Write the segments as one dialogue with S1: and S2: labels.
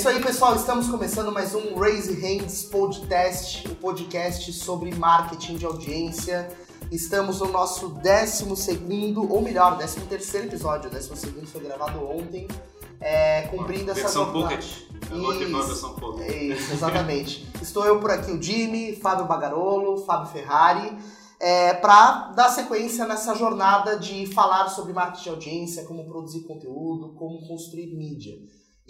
S1: isso aí, pessoal. Estamos começando mais um Raise Hands Podcast, o um podcast sobre marketing de audiência. Estamos no nosso 12 ou melhor, 13 episódio. O 12 foi gravado ontem, é, cumprindo essa
S2: Versão Pocket.
S1: Isso, isso, exatamente. Estou eu por aqui, o Jimmy, Fábio Bagarolo, Fábio Ferrari é, para dar sequência nessa jornada de falar sobre marketing de audiência, como produzir conteúdo, como construir mídia.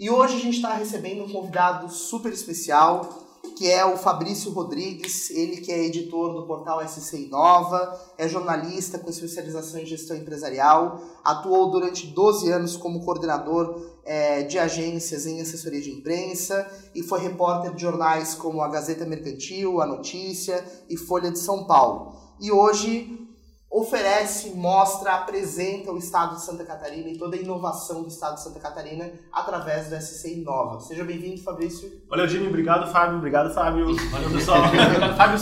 S1: E hoje a gente está recebendo um convidado super especial, que é o Fabrício Rodrigues, ele que é editor do portal SC Inova, é jornalista com especialização em gestão empresarial, atuou durante 12 anos como coordenador é, de agências em assessoria de imprensa e foi repórter de jornais como a Gazeta Mercantil, a Notícia e Folha de São Paulo. E hoje oferece, mostra, apresenta o Estado de Santa Catarina e toda a inovação do Estado de Santa Catarina através do SC Inova. Seja bem-vindo, Fabrício.
S3: Valeu, Jimmy. Obrigado, Fábio. Obrigado, Fábio. Valeu, pessoal. Fábio.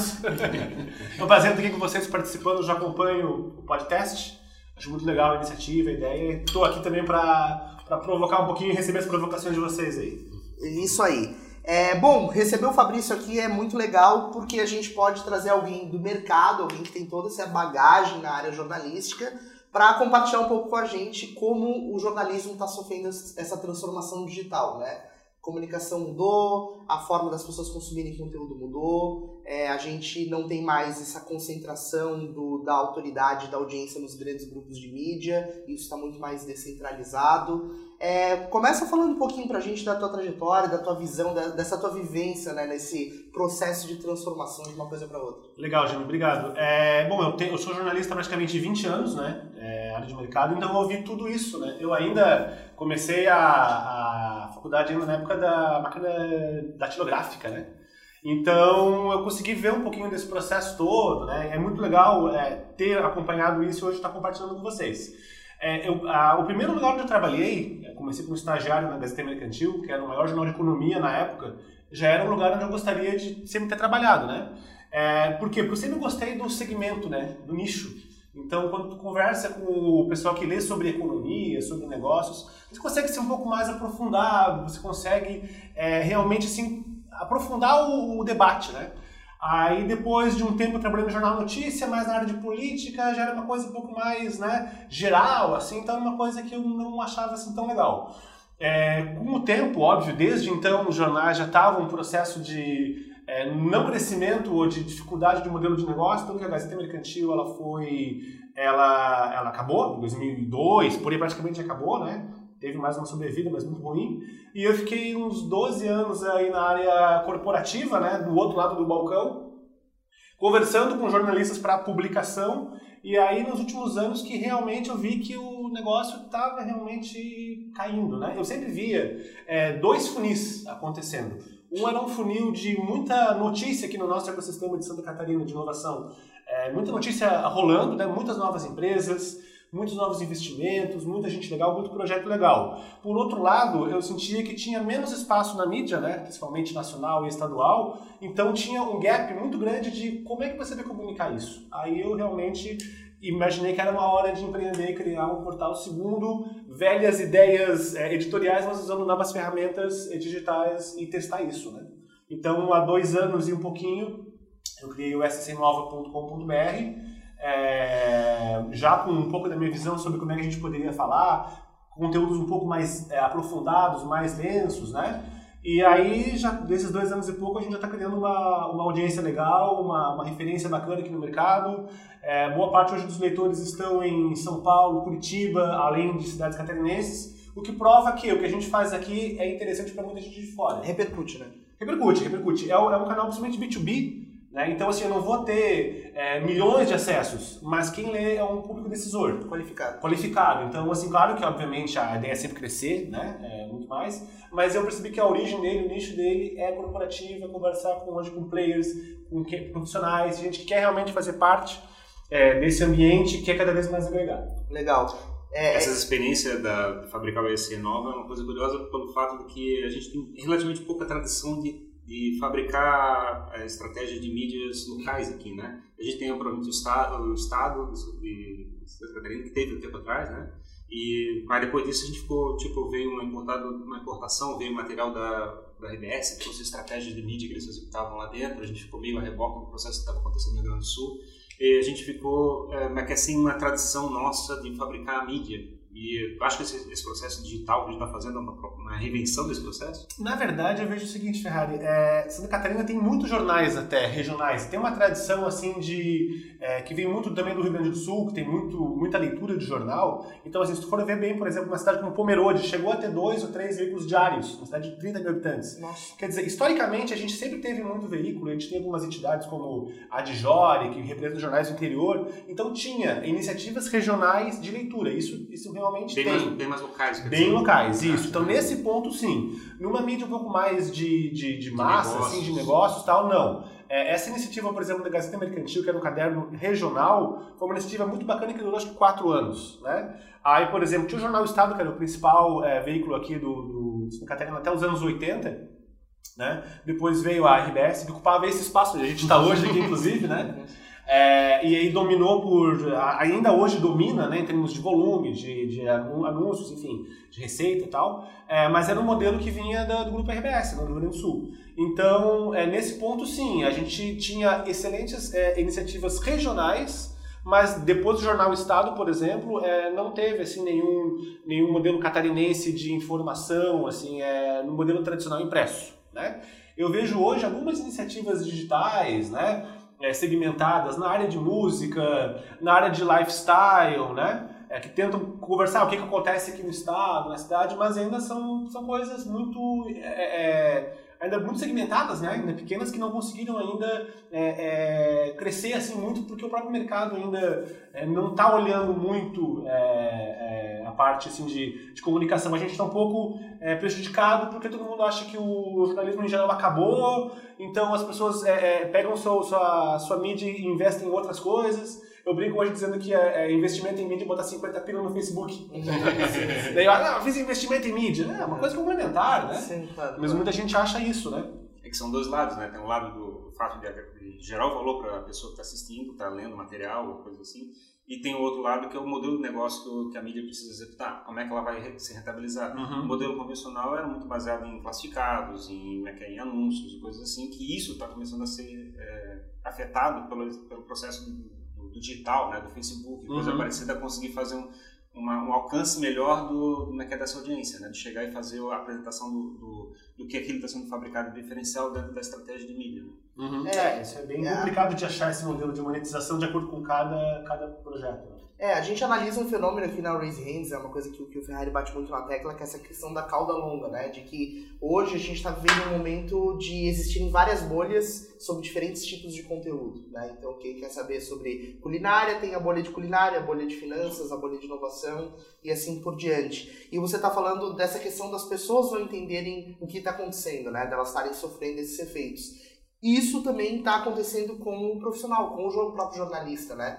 S3: É um prazer estar aqui com vocês participando. Já acompanho o podcast. Acho muito legal a iniciativa, a ideia. Estou aqui também para provocar um pouquinho e receber as provocações de vocês aí.
S1: Isso aí. É, bom, receber o Fabrício aqui é muito legal porque a gente pode trazer alguém do mercado, alguém que tem toda essa bagagem na área jornalística, para compartilhar um pouco com a gente como o jornalismo está sofrendo essa transformação digital, né? comunicação mudou, a forma das pessoas consumirem conteúdo mudou, é, a gente não tem mais essa concentração do, da autoridade da audiência nos grandes grupos de mídia, isso está muito mais descentralizado. É, começa falando um pouquinho pra gente da tua trajetória, da tua visão, da, dessa tua vivência né, nesse processo de transformação de uma coisa para outra.
S3: Legal, Jimmy, obrigado. É, bom, eu, tenho, eu sou jornalista há praticamente 20 anos, né, é, área de mercado, então eu ouvi tudo isso, né. Eu ainda comecei a, a faculdade ainda na época da máquina datilográfica, né. Então eu consegui ver um pouquinho desse processo todo, né. É muito legal é, ter acompanhado isso e hoje estar compartilhando com vocês. É, eu, a, o primeiro lugar onde eu trabalhei, eu comecei como estagiário na Gazeta Mercantil, que era o maior jornal de economia na época, já era um lugar onde eu gostaria de sempre ter trabalhado, né? É, por quê? Porque eu sempre gostei do segmento, né? Do nicho. Então, quando tu conversa com o pessoal que lê sobre economia, sobre negócios, você consegue ser um pouco mais aprofundado, você consegue é, realmente assim, aprofundar o, o debate, né? Aí depois de um tempo trabalhando no Jornal Notícia, mais na área de política, já era uma coisa um pouco mais né, geral, assim, então era uma coisa que eu não achava assim tão legal. É, com o tempo, óbvio, desde então os jornais já estavam um processo de é, não crescimento ou de dificuldade de modelo de negócio, tanto que a Gazeta Mercantil ela foi, ela, ela acabou em 2002, por aí praticamente acabou, né? Teve mais uma sobrevida, mas muito ruim. E eu fiquei uns 12 anos aí na área corporativa, né, do outro lado do balcão, conversando com jornalistas para publicação. E aí, nos últimos anos, que realmente eu vi que o negócio estava realmente caindo, né? Eu sempre via é, dois funis acontecendo. Um era um funil de muita notícia aqui no nosso ecossistema de Santa Catarina de inovação. É, muita notícia rolando, né? muitas novas empresas, muitos novos investimentos, muita gente legal, muito projeto legal. Por outro lado, eu sentia que tinha menos espaço na mídia, né, principalmente nacional e estadual, então tinha um gap muito grande de como é que você vai comunicar isso. Aí eu realmente imaginei que era uma hora de empreender criar um portal segundo velhas ideias é, editoriais, mas usando novas ferramentas digitais e testar isso, né? Então, há dois anos e um pouquinho, eu criei o scnova.com.br, é, já com um pouco da minha visão sobre como é que a gente poderia falar, conteúdos um pouco mais é, aprofundados, mais densos, né? E aí, já desses dois anos e pouco, a gente já está criando uma, uma audiência legal, uma, uma referência bacana aqui no mercado. É, boa parte hoje dos leitores estão em São Paulo, Curitiba, além de cidades catarinenses, o que prova que o que a gente faz aqui é interessante para muita gente de fora.
S1: Repercute, né?
S3: Repercute, repercute. É, é um canal principalmente B2B, né? Então, assim, eu não vou ter é, milhões de acessos, mas quem lê é um público decisor.
S1: Qualificado.
S3: Qualificado. Então, assim, claro que, obviamente, a ideia é sempre crescer, né? É, muito mais, mas eu percebi que a origem dele, o nicho dele é corporativa, conversar com, hoje, com players, com profissionais, gente que quer realmente fazer parte é, desse ambiente que é cada vez mais agregado.
S1: Legal.
S2: É, Essa experiência da fabricar o EC nova é uma coisa curiosa pelo fato de que a gente tem relativamente pouca tradição de de fabricar a estratégia de mídias locais aqui, né? A gente tem o Estado, o estado de Santa Catarina, que teve um tempo atrás, né? E, mas depois disso a gente ficou, tipo, veio uma, uma importação, veio material da, da RBS, que fosse estratégias de mídia que eles executavam lá dentro, a gente ficou meio a reboque do processo que estava acontecendo no Rio Grande do Sul, e a gente ficou, é, mas que assim, uma tradição nossa de fabricar a mídia, e acho que esse, esse, processo digital que a gente está fazendo é uma, uma, reinvenção desse processo?
S3: Na verdade, eu vejo o seguinte, Ferrari. É, Santa Catarina tem muitos jornais até, regionais. Tem uma tradição, assim, de... É, que vem muito também do Rio Grande do Sul, que tem muito, muita leitura de jornal. Então, assim, se tu for ver bem, por exemplo, uma cidade como Pomerode, chegou a ter dois ou três veículos diários. Uma cidade de 30 mil habitantes. Nossa. Quer dizer, historicamente, a gente sempre teve muito veículo. A gente tem algumas entidades como a Dijori, que representa jornais do interior. Então, tinha iniciativas regionais de leitura. Isso, isso realmente
S2: bem
S3: tem.
S2: Mais, bem mais locais.
S3: Bem dizer. locais, isso. Então, nesse ponto, sim. Numa mídia um pouco mais de, de, de massa, de assim, de negócios tal, não. É, essa iniciativa, por exemplo, da Gazeta Mercantil, que era um caderno regional, foi uma iniciativa muito bacana que durou acho que quatro anos. Né? Aí, por exemplo, tinha o Jornal Estado, que era o principal é, veículo aqui do, do Santa Catarina até os anos 80. Né? Depois veio a RBS, que ocupava esse espaço a gente está hoje aqui, inclusive, né? É, e aí dominou por. Ainda hoje domina, né, em termos de volume, de, de anúncios, enfim, de receita e tal. É, mas era um modelo que vinha do, do grupo RBS, no Rio Grande do Sul. Então, é, nesse ponto, sim, a gente tinha excelentes é, iniciativas regionais. Mas depois do Jornal Estado, por exemplo, é, não teve assim nenhum, nenhum modelo catarinense de informação, assim, é, no modelo tradicional impresso. Né? Eu vejo hoje algumas iniciativas digitais, né? É, segmentadas na área de música, na área de lifestyle, né? É, que tentam conversar o que, que acontece aqui no estado, na cidade, mas ainda são, são coisas muito é, é ainda muito segmentadas, né? ainda pequenas, que não conseguiram ainda é, é, crescer assim muito, porque o próprio mercado ainda é, não está olhando muito é, é, a parte assim, de, de comunicação. A gente está um pouco é, prejudicado porque todo mundo acha que o jornalismo em geral acabou, então as pessoas pegam sua, sua, sua mídia e investem em outras coisas. Eu brinco hoje dizendo que é, é investimento em mídia botar 50 pila no Facebook. Daí eu, ah, fiz investimento em mídia. É uma coisa complementar, né? Sim, claro. Mas muita gente acha isso, né?
S2: É que são dois lados, né? Tem um lado do fato de, de gerar o valor para a pessoa que está assistindo, está lendo material, ou coisa assim. E tem o outro lado que é o modelo de negócio que a mídia precisa executar. Como é que ela vai se rentabilizar? Uhum. O modelo convencional era muito baseado em classificados, em, em anúncios e coisas assim, que isso está começando a ser é, afetado pelo, pelo processo do digital, né, do Facebook, coisa uhum. parecida, conseguir fazer um, uma, um alcance melhor do, na que é dessa audiência, né, de chegar e fazer a apresentação do, do, do que aquilo está sendo fabricado diferencial dentro da estratégia de mídia. Né?
S3: Uhum. É, isso é bem é. complicado de achar esse modelo de monetização de acordo com cada, cada projeto. Né?
S1: É, a gente analisa um fenômeno aqui na Raise Hands, é uma coisa que, que o Ferrari bate muito na tecla, que é essa questão da cauda longa, né? De que hoje a gente está vivendo um momento de existirem várias bolhas sobre diferentes tipos de conteúdo, né? Então, quem quer saber sobre culinária, tem a bolha de culinária, a bolha de finanças, a bolha de inovação e assim por diante. E você está falando dessa questão das pessoas não entenderem o que está acontecendo, né? Delas estarem sofrendo esses efeitos. Isso também está acontecendo com o profissional, com o próprio jornalista, né?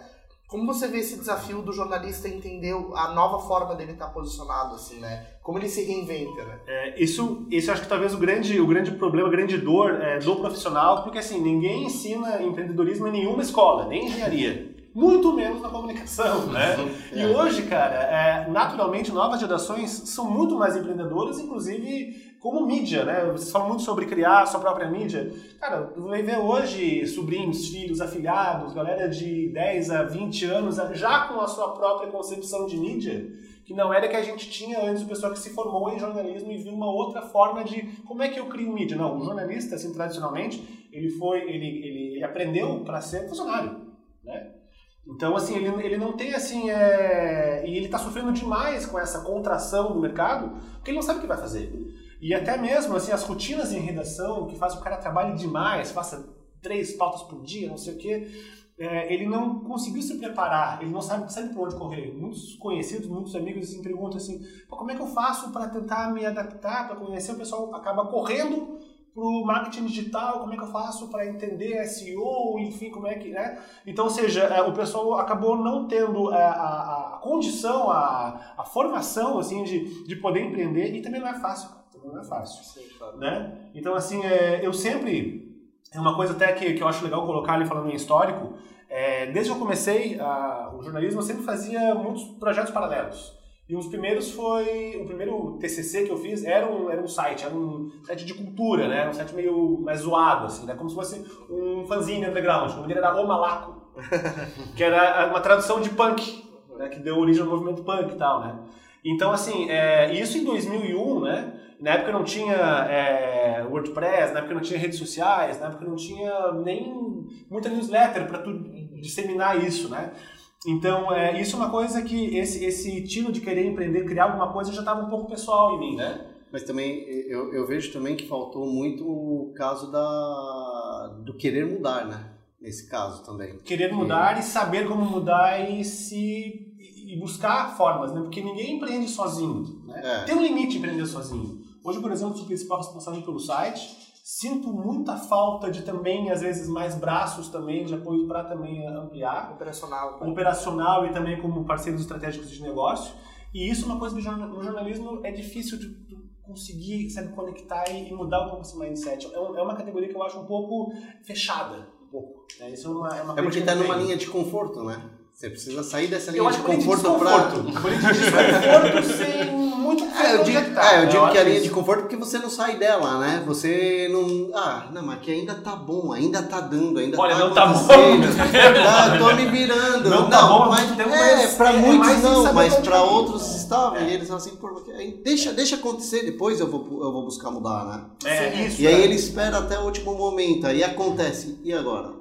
S1: Como você vê esse desafio do jornalista entender a nova forma dele estar posicionado, assim, né? Como ele se reinventa, né?
S3: É, isso, isso acho que talvez o grande, o grande problema, a grande dor é, do profissional, porque assim, ninguém ensina empreendedorismo em nenhuma escola, nem engenharia. Muito menos na comunicação, né? E hoje, cara, é, naturalmente, novas gerações são muito mais empreendedoras, inclusive como mídia, né? Vocês falam muito sobre criar sua própria mídia. Cara, vai ver hoje sobrinhos, filhos, afilhados, galera de 10 a 20 anos já com a sua própria concepção de mídia, que não era que a gente tinha antes o pessoal que se formou em jornalismo e viu uma outra forma de como é que eu crio mídia. Não, o jornalista, assim, tradicionalmente, ele foi, ele, ele, ele aprendeu para ser funcionário, né? Então, assim, ele, ele não tem, assim, é... e ele está sofrendo demais com essa contração do mercado, porque ele não sabe o que vai fazer. E até mesmo assim, as rotinas em redação, que faz o cara trabalhe demais, faça três pautas por dia, não sei o quê, é, ele não conseguiu se preparar, ele não sabe, sabe por onde correr. Muitos conhecidos, muitos amigos assim, perguntam assim, como é que eu faço para tentar me adaptar, para conhecer? O pessoal acaba correndo para o marketing digital, como é que eu faço para entender SEO, enfim, como é que, né? Então, ou seja, é, o pessoal acabou não tendo é, a, a, condição, a, a formação, assim, de, de poder empreender e também não é fácil não é fácil. Sim, claro. né? Então, assim, é, eu sempre. É uma coisa até que, que eu acho legal colocar ali falando em histórico. É, desde que eu comecei a, o jornalismo, eu sempre fazia muitos projetos paralelos. E um dos primeiros foi. O primeiro TCC que eu fiz era um, era um site, era um site de cultura, né? Um site meio mais zoado, assim, né? Como se fosse um fanzine underground. O nome dele era O Malaco, que era uma tradução de punk, né? Que deu origem ao movimento punk e tal, né? Então, assim, é, isso em 2001, né? Na época não tinha é, WordPress, na época não tinha redes sociais, na época não tinha nem muita newsletter para tu disseminar isso, né? Então, é, isso é uma coisa que esse, esse tiro de querer empreender, criar alguma coisa já estava um pouco pessoal em mim, né?
S4: Mas também, eu, eu vejo também que faltou muito o caso da, do querer mudar, né? Nesse caso também.
S3: Querer mudar e, e saber como mudar e se e buscar formas, né? Porque ninguém empreende sozinho. Né? É. Tem um limite de empreender sozinho. Hoje, por exemplo, sou o principal responsável pelo site. Sinto muita falta de também, às vezes, mais braços também, de apoio para também ampliar.
S1: Operacional. Tá?
S3: Operacional e também como parceiros estratégicos de negócio. E isso é uma coisa que no jornalismo é difícil de conseguir, sabe, conectar e mudar um pouco esse mindset. É, é uma categoria que eu acho um pouco fechada, um pouco. Né? Isso é uma, é uma
S4: É porque está numa linha de conforto, né? Você precisa sair dessa linha de conforto
S3: para. desconforto sem muito
S4: é, eu digo, tá. é, eu digo eu que a linha isso. de conforto porque você não sai dela, né? Você não. Ah, não, mas aqui ainda tá bom, ainda tá dando, ainda
S3: Olha,
S4: tá
S3: não tá bom.
S4: tá, tô me virando.
S3: Não, não tá bom,
S4: mas é, para é, muitos não, mas para outros estava. É. E eles assim, por, deixa, deixa acontecer, depois eu vou, eu vou buscar mudar, né?
S3: É, isso.
S4: E aí ele espera até o último momento, aí acontece. E agora?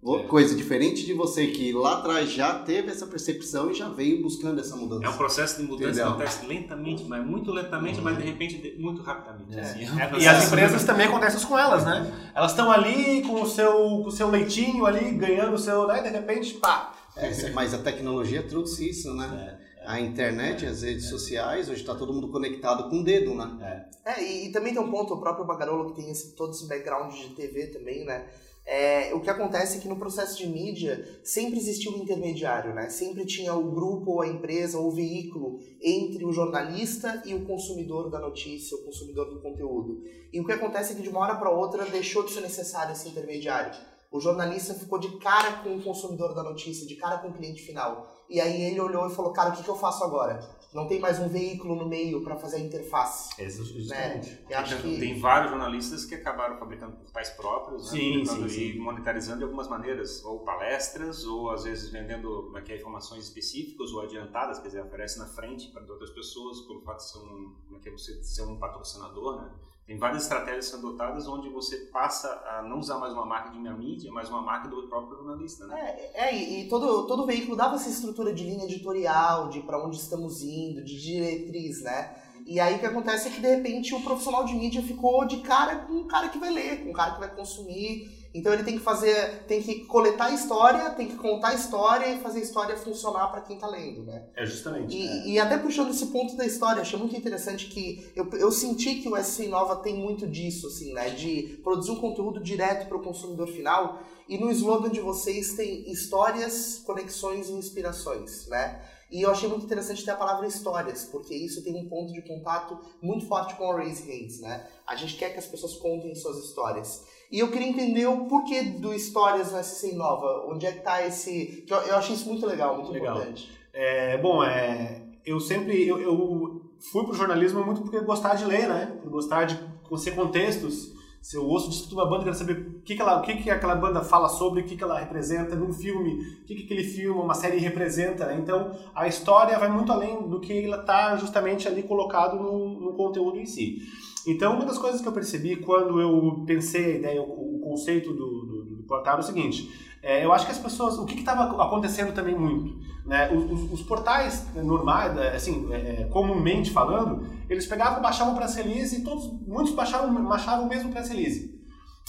S4: É. Coisa diferente de você que lá atrás já teve essa percepção e já veio buscando essa mudança.
S2: É um processo de mudança Entendeu? que acontece lentamente, mas muito lentamente, uhum. mas de repente muito rapidamente.
S3: É. Assim, é e as empresas também acontecem com elas, né? Elas estão ali com o seu, com o seu leitinho ali, ganhando o seu, né? De repente, pá.
S4: É, mas a tecnologia trouxe isso, né? É, a internet, as redes sociais, hoje está todo mundo conectado com o dedo,
S1: né? É, e, e, também tem um ponto, o próprio Bagarolo que tem esse, todo esse background de TV também, né? É, o que acontece é que no processo de mídia sempre existiu um intermediário, né? Sempre tinha o grupo, ou a empresa, ou o veículo entre o jornalista e o consumidor da notícia, o consumidor do conteúdo. E o que acontece é que de uma hora para outra deixou de ser necessário esse intermediário. O jornalista ficou de cara com o consumidor da notícia, de cara com o cliente final. E aí ele olhou e falou: Cara, o que, que eu faço agora? não tem mais um veículo no meio para fazer a interface.
S2: Exatamente. Né? Eu acho que... Tem vários jornalistas que acabaram fabricando portais próprios,
S3: né? sim, sim,
S2: sim. e monetarizando de algumas maneiras, ou palestras, ou às vezes vendendo é, é, informações específicas ou adiantadas, quer dizer, oferece na frente para outras pessoas, pelo fato de ser um, como é que é, você ser um patrocinador, né? Tem várias estratégias sendo adotadas onde você passa a não usar mais uma marca de uma mídia, mas uma marca do próprio jornalista, né?
S1: É, é e todo, todo veículo dava essa estrutura de linha editorial, de para onde estamos indo, de diretriz, né? E aí o que acontece é que de repente o profissional de mídia ficou de cara com um cara que vai ler, com um cara que vai consumir, então ele tem que fazer, tem que coletar a história, tem que contar a história e fazer a história funcionar para quem está lendo, né?
S3: É justamente.
S1: E,
S3: é.
S1: e, até puxando esse ponto da história, achei muito interessante que eu, eu senti que o SC Nova tem muito disso, assim, né? De produzir um conteúdo direto para o consumidor final. E no slogan de vocês tem histórias, conexões e inspirações, né? E eu achei muito interessante ter a palavra histórias, porque isso tem um ponto de contato muito forte com o Raise Hands, né? A gente quer que as pessoas contem suas histórias. E eu queria entender o porquê do Histórias no SC Nova. Onde é que tá esse. Eu, eu achei isso muito legal, muito legal. importante.
S3: É, bom, é, eu sempre. Eu, eu fui pro jornalismo muito porque eu gostava de ler, né? Por gostar de conhecer contextos. Se eu ouço discutir uma banda, quero saber o que, que, ela, o que, que aquela banda fala sobre, o que, que ela representa num filme, o que, que aquele filme, uma série representa. Né? Então, a história vai muito além do que ela está justamente ali colocado no, no conteúdo em si. Então, uma das coisas que eu percebi quando eu pensei a ideia, o, conceito do, do, do portal é o seguinte: é, eu acho que as pessoas, o que estava acontecendo também muito, né? Os, os portais normais, é, assim, é, é, comumente falando, eles pegavam, baixavam press release e todos, muitos baixavam, baixavam o mesmo press release.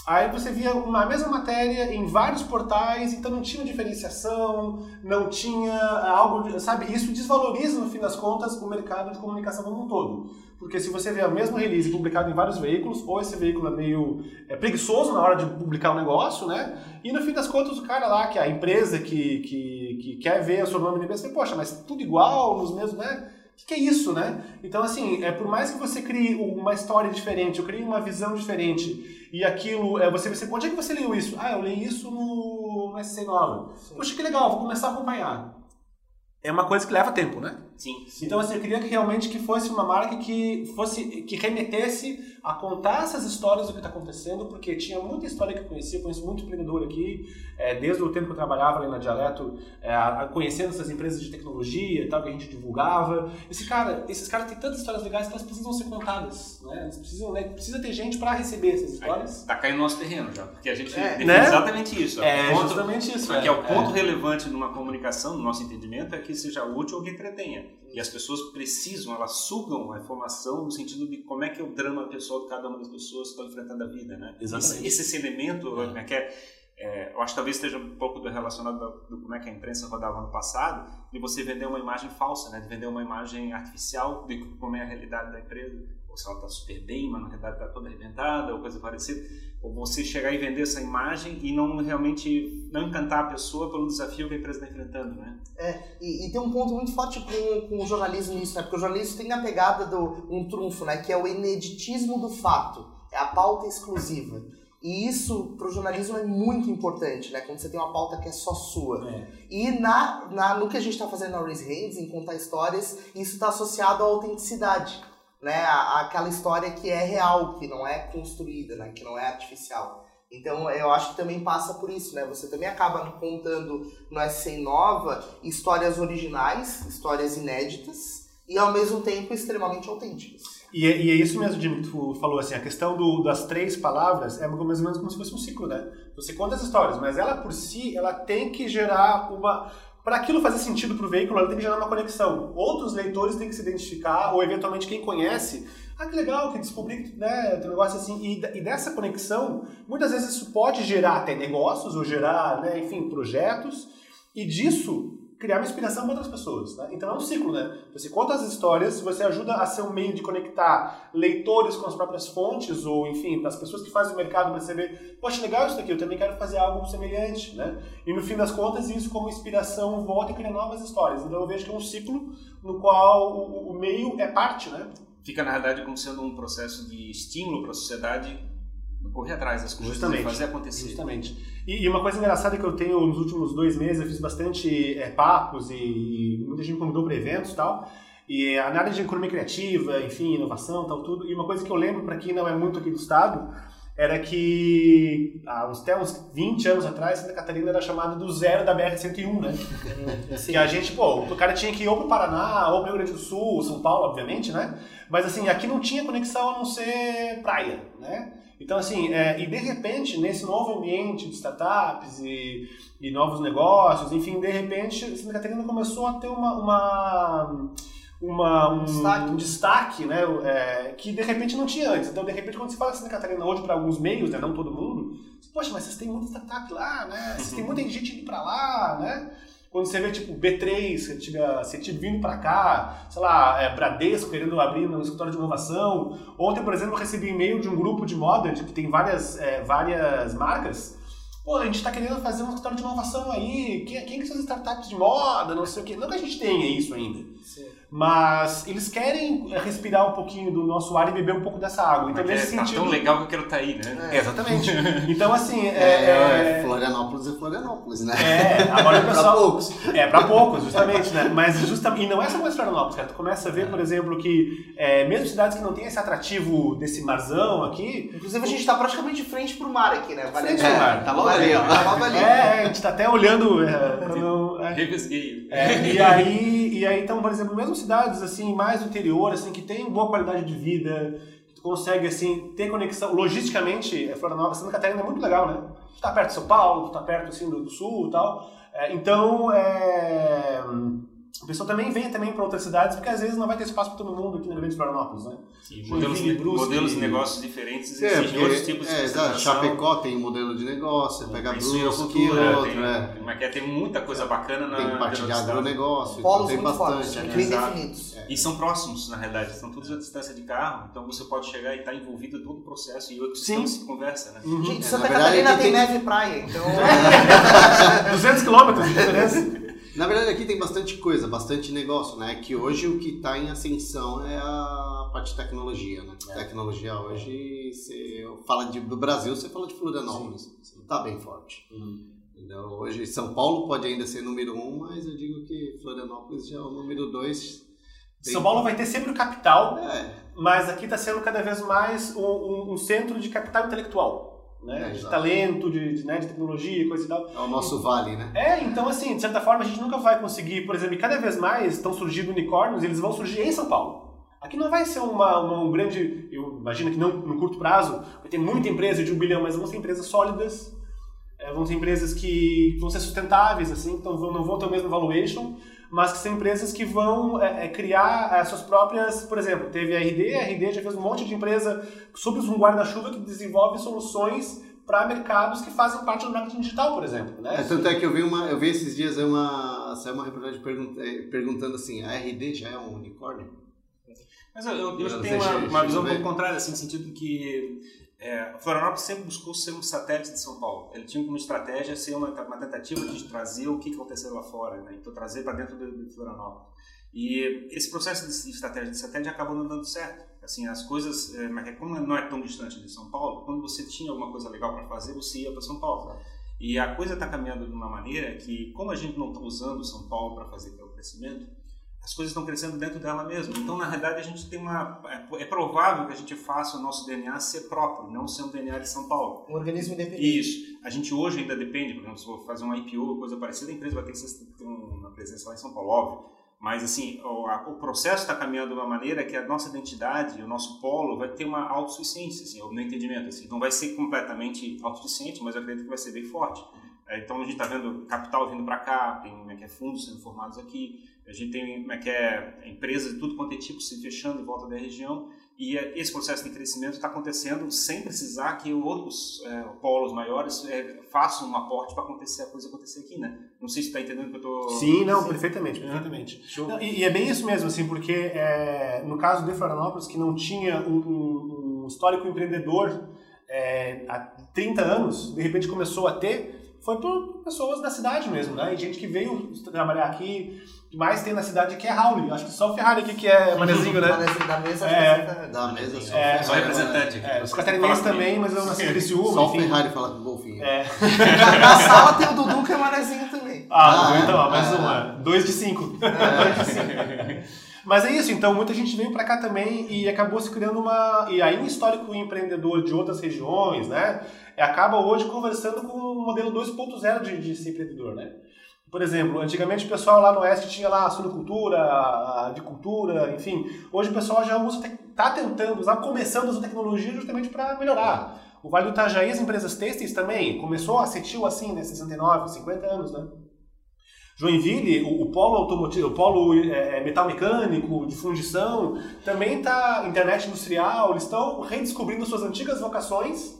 S3: Aí você via uma mesma matéria em vários portais, então não tinha diferenciação, não tinha algo, sabe? Isso desvaloriza, no fim das contas, o mercado de comunicação como um todo. Porque se você vê a mesma release publicada em vários veículos, ou esse veículo é meio é preguiçoso na hora de publicar o um negócio, né? E no fim das contas, o cara lá, que é a empresa que, que, que quer ver o seu nome na empresa, poxa, mas tudo igual, nos mesmos, né? O que, que, é isso, né? Então, assim, é, por mais que você crie uma história diferente, eu crie uma visão diferente, e aquilo, é, você, você, onde é que você leu isso? Ah, eu li isso no, no SC Nova. Poxa, que legal, vou começar a acompanhar. é uma coisa que leva tempo, né?
S2: Sim.
S3: Então, assim, eu queria que realmente que fosse uma marca que fosse que remetesse a contar essas histórias do que está acontecendo, porque tinha muita história que eu conhecia, conheço muito empreendedor aqui, é, desde o tempo que eu trabalhava ali na Dialeto, é, conhecendo essas empresas de tecnologia e tal, que a gente divulgava. Esse cara, esses caras têm tantas histórias legais que elas precisam ser contadas, né? Eles precisam, né? Precisa ter gente para receber essas histórias.
S2: Aí, tá caindo no nosso terreno já, porque a gente
S3: É,
S2: defende
S3: né?
S2: exatamente isso.
S3: É,
S2: ponto,
S3: justamente isso.
S2: Porque é, o ponto relevante numa comunicação, no nosso entendimento, é que seja útil ou que entretenha. E as pessoas precisam, elas sugam a informação no sentido de como é que é o drama pessoal de cada uma das pessoas que estão enfrentando a vida, né?
S3: Exatamente.
S2: Esse, esse elemento, é que é, é, eu acho que talvez esteja um pouco do relacionado do, do como é que a imprensa rodava no passado, de você vender uma imagem falsa, né? De vender uma imagem artificial de como é a realidade da empresa. Ou se ela está super bem, mas na realidade está toda arrebentada, ou coisa parecida. Ou você chegar e vender essa imagem e não realmente não encantar a pessoa pelo desafio que a empresa está enfrentando, né?
S1: E, e tem um ponto muito forte com, com o jornalismo nisso, né? Porque o jornalismo tem a pegada do um trunfo, né? Que é o ineditismo do fato. É a pauta exclusiva. E isso, para o jornalismo, é muito importante, né? Quando você tem uma pauta que é só sua.
S3: É.
S1: E na, na, no que a gente está fazendo na Raise Hands, em contar histórias, isso está associado à autenticidade. Né? Àquela história que é real, que não é construída, né? que não é artificial. Então eu acho que também passa por isso, né? Você também acaba contando no SC Nova histórias originais, histórias inéditas e ao mesmo tempo extremamente autênticas.
S3: E, é- e é isso mesmo, Jimmy, que tu falou assim, a questão do- das três palavras é mais ou menos como se fosse um ciclo, né? Você conta as histórias, mas ela por si, ela tem que gerar uma... Para aquilo fazer sentido para o veículo, ela tem que gerar uma conexão. Outros leitores têm que se identificar, ou eventualmente quem conhece, ah, que legal, que descobri, né, tem um negócio assim. E, e dessa conexão, muitas vezes isso pode gerar até negócios, ou gerar, né, enfim, projetos, e disso criar uma inspiração para outras pessoas. Né? Então é um ciclo, né? Você conta as histórias, você ajuda a ser um meio de conectar leitores com as próprias fontes, ou enfim, as pessoas que fazem o mercado perceber, poxa, legal isso daqui, eu também quero fazer algo semelhante, né? E no fim das contas, isso como inspiração volta e cria novas histórias. Então eu vejo que é um ciclo no qual o, o meio é parte, né?
S2: Fica, na realidade, como sendo um processo de estímulo para a sociedade correr atrás das coisas,
S3: Justamente.
S2: fazer acontecer.
S3: Justamente. E, e uma coisa engraçada que eu tenho nos últimos dois meses, eu fiz bastante é, papos e, e muita gente me convidou para eventos e tal. E a área de economia criativa, enfim, inovação tal, tudo. E uma coisa que eu lembro para quem não é muito aqui do estado era que há uns, até uns 20 anos atrás, Santa Catarina era chamada do zero da BR-101, né? Que a gente, pô, o cara tinha que ir ou pro Paraná, ou pro Rio Grande do Sul, São Paulo, obviamente, né? Mas assim, aqui não tinha conexão a não ser praia, né? Então, assim, é, e de repente, nesse novo ambiente de startups e, e novos negócios, enfim, de repente, Santa Catarina começou a ter uma, uma, uma- um,
S1: Destaque.
S3: um destaque, né, é, que de repente não tinha antes. Então, de repente, quando se fala Santa Catarina hoje para alguns meios, né, não todo mundo, você, poxa, mas vocês têm muita startup lá, né? Vocês têm muita gente indo para lá, né? Quando você vê, tipo, B3, você tiver, vindo pra cá, sei lá, é, Bradesco querendo abrir um escritório de inovação. Ontem, por exemplo, eu recebi e-mail de um grupo de moda, que tem várias, é, várias marcas. Pô, a gente tá querendo fazer um escritório de inovação aí. Quem, quem que são as startups de moda, não sei o quê. Não que a gente tenha isso ainda. Mas eles querem respirar um pouquinho do nosso ar e beber um pouco dessa água. Então,
S2: Porque
S3: nesse
S2: tá
S3: sentido...
S2: tão legal que eu quero estar aí, né?
S3: É, exatamente. Então, assim,
S4: É,
S3: é...
S4: é, Florianópolis é Florianópolis, né?
S3: É, agora o
S4: Pra
S3: pessoal.
S4: poucos.
S3: É, pra poucos, justamente, né? Mas justamente. E não é só com Florianópolis, cara. Tu começa a ver, por exemplo, que é, mesmo cidades que não têm esse atrativo desse marzão aqui.
S1: Inclusive a gente tá praticamente de frente pro mar aqui, né? Vale
S3: Frente pro mar.
S4: Tá logo ali, ó.
S1: Tá logo ali.
S3: É, é, a gente tá até olhando. É, pra não- é. É, e aí, e aí, então, por exemplo, mesmo cidades assim, mais do interior, assim, que tem boa qualidade de vida, que consegue assim, ter conexão. Logisticamente, é, Florianópolis, Santa Catarina é muito legal, né? Tu tá perto de São Paulo, tu tá perto assim, do, do sul e tal. É, então, é, a pessoa também vem também para outras cidades, porque às vezes não vai ter espaço para todo mundo aqui na Grande Florianópolis, né?
S2: Sim, modelos,
S3: Joinville, Brusque.
S2: modelos de negócios diferentes
S4: É,
S2: existem,
S4: porque,
S2: outros tipos de
S4: é, exato. Chapecó tem um modelo de negócio, você pega Brusque,
S2: suinocultura,
S4: outro,
S2: tem,
S4: é.
S2: mas tem muita coisa bacana na
S4: Tem parte de
S2: na cidade.
S4: agronegócio, então
S1: Polos
S4: tem
S1: muito fortes,
S4: bastante.
S1: muito
S4: é,
S1: bem definidos.
S2: E são próximos, na realidade, são todos a distância de carro, então você pode chegar e estar envolvido em todo o processo e o ecossistema se conversa, né?
S3: Uhum.
S1: Gente,
S4: É,
S1: Santa Catarina tem
S4: tem-
S1: neve e praia, então.
S3: 200 quilômetros de diferença.
S4: Na verdade, aqui tem bastante coisa, bastante negócio, né? Que hoje o que está em ascensão é a parte de tecnologia, né? Tecnologia hoje, você fala de, do Brasil, você fala de Florianópolis. Está bem forte.
S3: Uhum.
S4: Entendeu? Hoje, São Paulo pode ainda ser número um, mas eu digo que Florianópolis Florianópolis já é o número dois.
S3: São Paulo vai ter sempre o capital,
S4: É,
S3: mas aqui está sendo cada vez mais um, um- um centro de capital intelectual, né?
S4: É,
S3: de talento, de, de, né, de tecnologia, coisa e tal.
S4: é o nosso vale, né?
S3: É, então assim, de certa forma a gente nunca vai conseguir, por exemplo, cada vez mais estão surgindo unicórnios, eles vão surgir em São Paulo. Aqui não vai ser uma, uma- um grande, eu imagino que não no curto prazo, vai ter muita empresa de um bilhão, mas vão ser empresas sólidas, é, vão ser empresas que vão ser sustentáveis, assim, então vão- não vão ter o mesmo valuation, mas que são empresas que vão é, é, criar as suas próprias, por exemplo, teve a RD, a RD já fez um monte de empresa sob um guarda-chuva que desenvolve soluções para mercados que fazem parte do marketing digital, por exemplo, né?
S4: É, tanto é que eu vi, uma, eu vi esses dias aí uma, saiu uma reportagem pergun- perguntando assim, a RD já é um unicórnio?
S2: Mas eu, eu, eu
S4: Não,
S2: tenho uma, uma
S4: eu
S2: visão um pouco contrária, assim, no sentido que é, Florianópolis sempre buscou ser um satélite de São Paulo. Ele tinha como estratégia ser uma, uma tentativa de trazer o que aconteceu lá fora, né? então trazer para dentro de, de Florianópolis. E esse processo de estratégia de satélite acabou não dando certo. Assim, as coisas, é, mas como não é tão distante de São Paulo, quando você tinha alguma coisa legal para fazer, você ia para São Paulo. E a coisa está caminhando de uma maneira que, como a gente não está usando São Paulo para fazer o crescimento, as coisas estão crescendo dentro dela mesmo. Então, na realidade, a gente tem uma. É, é provável que a gente faça o nosso DNA ser próprio, não ser um DNA de São Paulo.
S1: Um organismo independente.
S2: Isso. A gente hoje ainda depende, por exemplo, se for fazer uma IPO ou coisa parecida, a empresa vai ter que ter uma presença lá em São Paulo, óbvio. Mas, assim, o, a- o processo está caminhando de uma maneira que a nossa identidade, o nosso polo, vai ter uma autossuficiência, assim, no entendimento. Assim. Não vai ser completamente autossuficiente, mas eu acredito que vai ser bem forte. É, então, a gente está vendo capital vindo para cá, tem como é que é, fundos sendo formados aqui, a gente tem como é que é, empresas de tudo quanto é tipo se fechando em volta da região. E é, esse processo de crescimento está acontecendo sem precisar que outros é, polos maiores é, façam um aporte para acontecer a coisa acontecer aqui, né? Não sei se está entendendo o que eu estou...
S3: Sim, não, perfeitamente, perfeitamente. Não, e, e é bem isso mesmo, assim, porque no caso de Florianópolis, que não tinha um, um- um histórico empreendedor é, há 30 anos, de repente começou a ter, foi por pessoas da cidade mesmo, né? E gente que veio trabalhar aqui, o que mais tem na cidade aqui é Raul. Acho que só o Ferrari aqui que é manezinho, né?
S1: Manezinho da mesa,
S3: É.
S1: que tá-
S4: Da mesa só.
S3: É,
S2: Só representante aqui.
S3: É, os catarinenses também, mas eu nasci em Criciúma,
S4: Só o
S3: enfim.
S4: Ferrari fala com o golfinho.
S3: É.
S1: Na sala tem o Dudu que é manezinho também.
S3: Ah,
S4: Ah,
S3: então, ó, mais
S4: é.
S3: uma. Dois de cinco. Mas é isso, então muita gente veio pra cá também e acabou se criando uma. E aí um histórico empreendedor de outras regiões, né? Acaba hoje conversando com o modelo 2.0 de, de ser empreendedor, né? Por exemplo, antigamente o pessoal lá no Oeste tinha lá a suinocultura, a avicultura, enfim. Hoje o pessoal já está tentando usar, começando a usar tecnologia justamente para melhorar. O Vale do Itajaí, as empresas têxteis também, começou a assim, né, 69, 50 anos, né? Joinville, o, o polo automotivo, o polo é, é, metal mecânico, de fundição, também está internet industrial, eles estão redescobrindo suas antigas vocações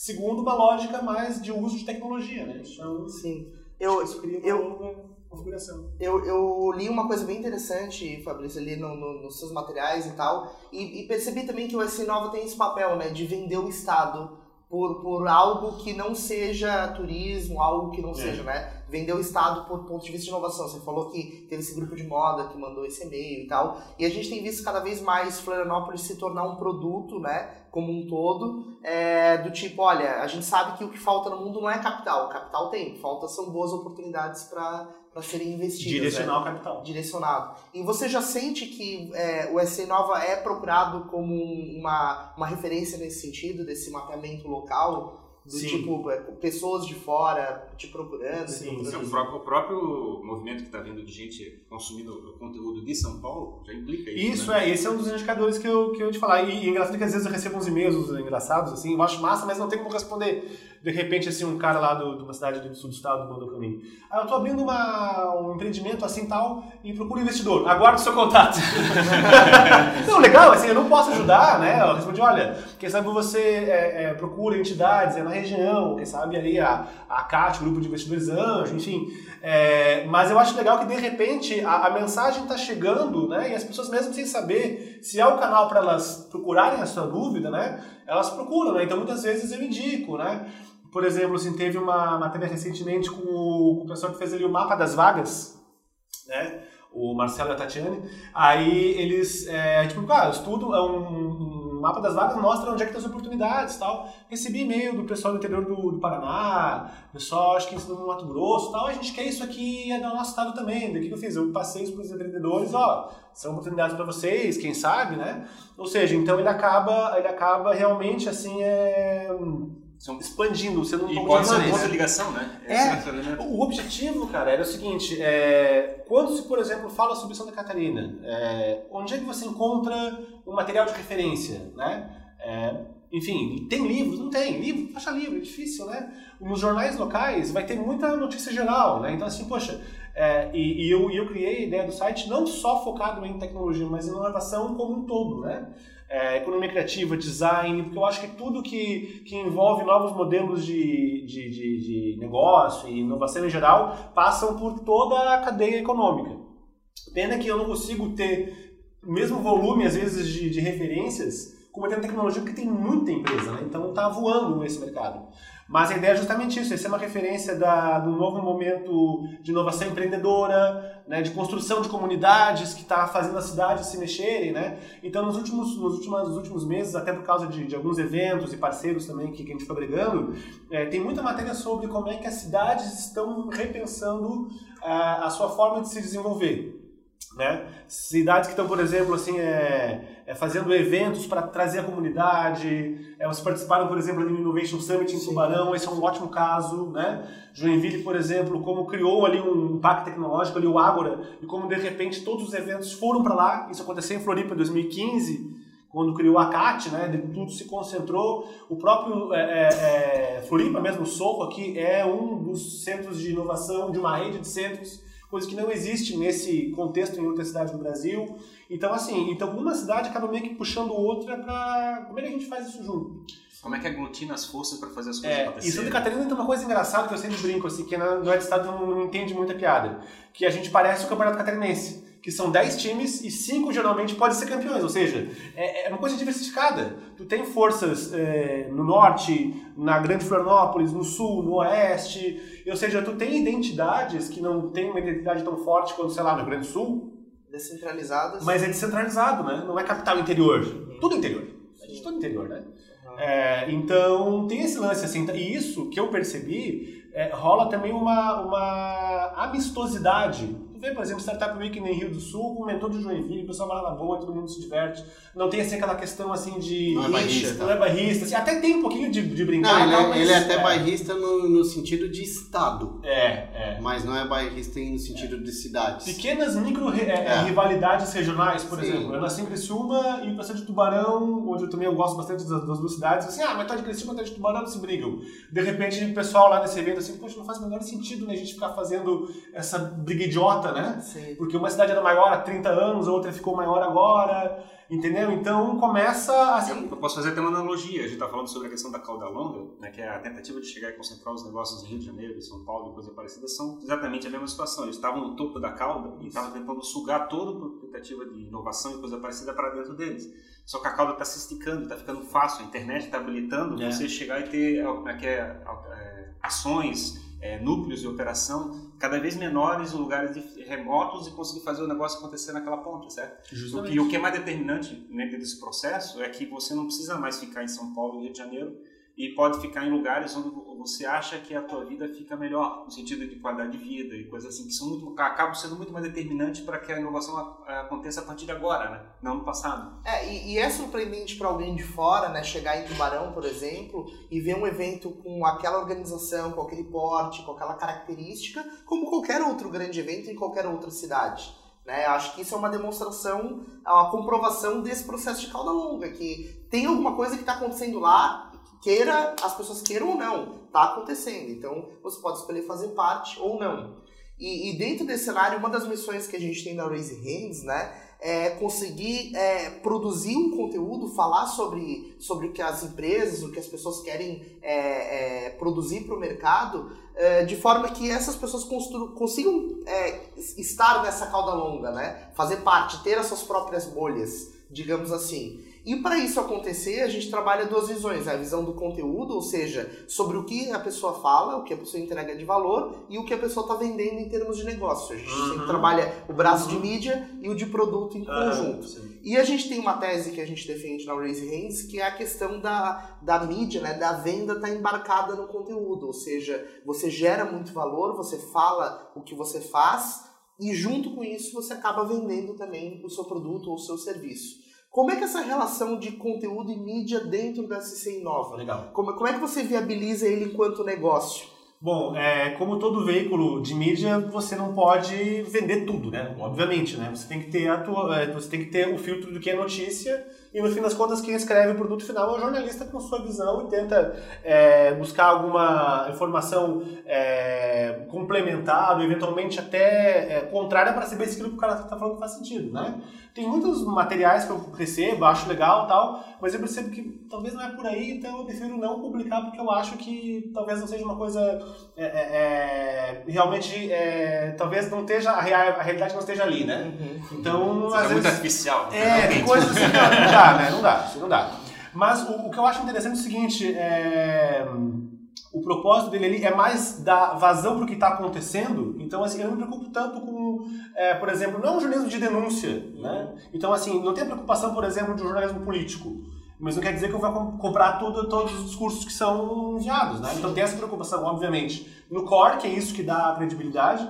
S3: segundo uma lógica mais de uso de tecnologia, né? Então,
S1: Sim. Eu, eu-
S3: configuração.
S1: Eu, eu li uma coisa bem interessante, Fabrício, ali no, no- nos seus materiais e tal, e, e percebi também que o S Nova tem esse papel, né, de vender o Estado por, por algo que não seja turismo, algo que não
S3: É.
S1: seja, né, vender o Estado por ponto de vista de inovação. Você falou que teve esse grupo de moda que mandou esse e-mail e tal, e a gente tem visto cada vez mais Florianópolis se tornar um produto, né, como um todo, é, do tipo, olha, a gente sabe que o que falta no mundo não é capital, capital tem, falta são boas oportunidades para para serem investidas. né?
S3: Direcionar o capital.
S1: direcionado. E você já sente que é, o SC Nova é procurado como uma, uma referência nesse sentido, desse mapeamento local? Do
S3: Sim.
S1: tipo, é, pessoas de fora te procurando?
S3: Sim,
S1: procurando?
S2: Sim, o, próprio, o próprio movimento que está vindo de gente consumindo o conteúdo de São Paulo já implica isso.
S3: Isso
S2: né?
S3: é, esse é um dos indicadores que eu, que eu ia te falar. E, e é engraçado que às vezes eu recebo uns e-mails engraçados, assim, eu acho massa, mas não tem como responder. De repente, assim, um cara lá do- de uma cidade do sul do estado mandou pra mim. Ah, eu tô abrindo uma, um empreendimento assim tal e procuro investidor. Aguardo o seu contato. não, legal, assim, eu não posso ajudar, né? Eu respondi, olha, quem sabe você é, é, procura entidades é na região, quem sabe ali a, a CAT, o Grupo de Investidores Anjo, enfim. É, mas eu acho legal que de repente a, a mensagem está chegando, né? E as pessoas mesmo sem saber se é o canal para elas procurarem a sua dúvida, né? Elas procuram, né? Então muitas vezes eu indico, né? Por exemplo, assim, teve uma matéria recentemente com o, com o pessoal que fez ali o mapa das vagas, né? o Marcelo e a Tatiane. Aí eles, é, tipo, cara, o estudo é um, um, mapa das vagas mostra onde é que tem as oportunidades tal. Recebi e-mail do pessoal do interior do, do Paraná, pessoal acho que ensinou no Mato Grosso tal. A gente quer isso aqui é do nosso estado também. O que eu fiz? Eu passei isso para os empreendedores, ó, são oportunidades para vocês, quem sabe, né? Ou seja, então ele acaba, ele acaba realmente assim, é são expandindo, sendo um
S2: e pode ser outra ligação, né?
S3: É, o objetivo, cara, era o seguinte, é, quando se, por exemplo, fala sobre Santa Catarina, é, onde é que você encontra um material de referência, né? É, enfim, tem livros? Não tem. Livro, faixa livre, é difícil, né? Nos jornais locais vai ter muita notícia geral, né? Então, assim, poxa, é, e, e eu, eu criei a ideia do site não só focado em tecnologia, mas em inovação como um todo, né? É, economia criativa, design, porque eu acho que tudo que, que envolve novos modelos de, de, de, de negócio e inovação em geral passam por toda a cadeia econômica. Pena que eu não consigo ter o mesmo volume, às vezes, de, de referências como tem tecnologia, porque tem muita empresa, né? então está voando nesse mercado. Mas a ideia é justamente isso, essa é uma referência da, do novo momento de inovação empreendedora, né, de construção de comunidades que está fazendo as cidades se mexerem. Né? Então, nos últimos, nos últimos, nos últimos meses, até por causa de, de alguns eventos e parceiros também que, que a gente foi agregando, é, tem muita matéria sobre como é que as cidades estão repensando a, a sua forma de se desenvolver. Né? Cidades que estão, por exemplo, assim, é, é fazendo eventos para trazer a comunidade. É, vocês participaram, por exemplo, do Innovation Summit em Sim. Tubarão, esse é um ótimo caso. Né? Joinville, por exemplo, como criou ali um impacto tecnológico, ali o Ágora, e como de repente todos os eventos foram para lá. Isso aconteceu em Floripa em 2015 quando criou a CAT, né, tudo se concentrou. O próprio é, é, é, Floripa mesmo, o Soco aqui, é um dos centros de inovação, de uma rede de centros coisa que não existe nesse contexto em outra cidade do Brasil. Então, assim, então uma cidade acaba meio que puxando outra para como é que a gente faz isso junto?
S2: Como é que aglutina as forças para fazer as coisas
S3: é,
S2: acontecerem?
S3: E Santa Catarina tem uma coisa engraçada que eu sempre brinco, assim, que no estado não, não entende muita piada. Que a gente parece o Campeonato Catarinense que são 10 times e 5 geralmente podem ser campeões, ou seja, é, é uma coisa diversificada. Tu tem forças é, no norte, na Grande Florianópolis, no sul, no oeste, ou seja, tu tem identidades que não tem uma identidade tão forte quanto, sei lá, no Grande Sul.
S1: Descentralizadas.
S3: Mas é descentralizado, né? Não é capital interior. Tudo interior. A gente tudo interior, né? É, então tem esse lance assim, e isso que eu percebi é, rola também uma, uma amistosidade vê, por exemplo, Startup Week em Rio do Sul, com o mentor de Joinville, o pessoal vai lá na boa, todo mundo se diverte. Não tem assim aquela questão assim de.
S4: Não é bairrista.
S3: Não é bairrista. Assim, até tem um pouquinho de, de brincar.
S4: Não, ele,
S3: é,
S4: mas, ele é até é. bairrista no, no sentido de estado.
S3: É, é.
S4: Mas não é bairrista no sentido de cidades.
S3: Pequenas micro é, é. rivalidades regionais, por Sim. exemplo. Eu nasci em Criciúma e passei de Tubarão, onde eu também eu gosto bastante das, das duas cidades. Assim, ah, mas tá de Criciúma, tá de Tubarão, se brigam. De repente, o pessoal lá nesse evento assim, poxa, não faz o menor sentido né, a gente ficar fazendo essa briga idiota, né?
S1: Sim.
S3: Porque uma cidade era maior há 30 anos, a outra ficou maior agora, entendeu? Então começa assim.
S2: Eu posso fazer até uma analogia. A gente está falando sobre a questão da cauda longa, né, que é a tentativa de chegar e concentrar os negócios em Rio de Janeiro, em São Paulo e coisa parecida, são exatamente a mesma situação. Eles estavam no topo da cauda e estavam tentando sugar toda a tentativa de inovação e coisa parecida para dentro deles. Só que a cauda está se esticando, está ficando fácil, a internet está habilitando é. você chegar e ter é, é, é, ações é, núcleos de operação cada vez menores em lugares remotos e conseguir fazer o negócio acontecer naquela ponta, certo?
S3: Justamente.
S2: E o que é mais determinante dentro desse processo é que você não precisa mais ficar em São Paulo e Rio de Janeiro e pode ficar em lugares onde você acha que a tua vida fica melhor, no sentido de qualidade de vida e coisas assim, que são muito, acabam sendo muito mais determinantes para que a inovação aconteça a partir de agora, né? não no passado.
S1: É, e, e é surpreendente para alguém de fora, né, chegar em Tubarão, por exemplo, e ver um evento com aquela organização, com aquele porte, com aquela característica, como qualquer outro grande evento em qualquer outra cidade. Né? Acho que isso é uma demonstração, é uma comprovação desse processo de cauda longa, que tem alguma coisa que está acontecendo lá queira, as pessoas queiram ou não, está acontecendo. Então você pode escolher fazer parte ou não. E, e, dentro desse cenário, uma das missões que a gente tem na Raise Hands, né, é conseguir é, produzir um conteúdo, falar sobre, sobre o que as empresas, o que as pessoas querem é, é, produzir para o mercado, é, de forma que essas pessoas consigam é, estar nessa cauda longa, né, fazer parte, ter as suas próprias bolhas, digamos assim. E para isso acontecer, a gente trabalha duas visões: a visão do conteúdo, ou seja, sobre o que a pessoa fala, o que a pessoa entrega de valor e o que a pessoa está vendendo em termos de negócio. A gente
S3: Uhum.
S1: sempre trabalha o braço
S3: Uhum.
S1: de mídia e o de produto em conjunto.
S3: sim.
S1: E a gente tem uma tese que a gente defende na Raise Hands, que é a questão da, da mídia, né, da venda estar embarcada no conteúdo. Ou seja, você gera muito valor, você fala o que você faz e junto com isso você acaba vendendo também o seu produto ou o seu serviço. Como é que essa relação de conteúdo e mídia dentro da CC Inova?
S3: Legal.
S1: Como, como é que você viabiliza ele enquanto negócio?
S3: Bom, é, como todo veículo de mídia, você não pode vender tudo, né? Obviamente, né? Você tem que ter a tua, é, você tem que ter o filtro do que é notícia e no fim das contas quem escreve o produto final é o jornalista com sua visão e tenta é, buscar alguma informação é, complementar ou eventualmente até é, contrária para saber se aquilo que o cara está falando faz sentido, né? Tem muitos materiais que eu recebo, acho legal tal, mas eu percebo que talvez não é por aí, então eu prefiro não publicar porque eu acho que talvez não seja uma coisa é, é, é, realmente é, talvez não esteja a, rea- a realidade não esteja ali, né? Então
S2: Seja
S3: às
S2: muito
S3: vezes
S2: artificial.
S3: é, tem coisas assim, não, não dá, né? Não dá, não dá. Mas o, o que eu acho interessante é o seguinte, é, o propósito dele ali é mais dar vazão para o que está acontecendo. Então, assim, eu não me preocupo tanto com, é, por exemplo, não um jornalismo de denúncia, né? Então, assim, não tem preocupação, por exemplo, de um jornalismo político. Mas não quer dizer que eu com- comprar todos os discursos que são enviados, né? Então tem essa preocupação, obviamente, no core, que é isso que dá a credibilidade.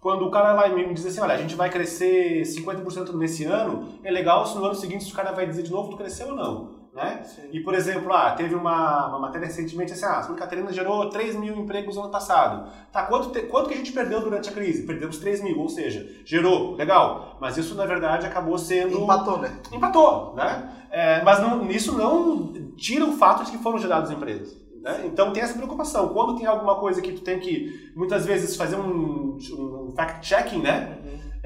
S3: Quando o cara lá me diz assim, olha, a gente vai crescer 50% nesse ano, é legal se no ano seguinte o cara vai dizer de novo tu cresceu ou não, né? E, por exemplo, ah, teve uma, uma matéria recentemente assim, ah, Santa Catarina gerou 3 mil empregos no ano passado. Tá, quanto, te- quanto que a gente perdeu durante a crise? Perdemos 3 mil, ou seja, gerou, legal. Mas isso, na verdade, acabou sendo...
S1: Empatou, né?
S3: Empatou, né? É, mas não, isso não tira o fato de que foram geradas empresas. Né? Então tem essa preocupação. Quando tem alguma coisa que tu tem que, muitas vezes, fazer um, um fact-checking, né?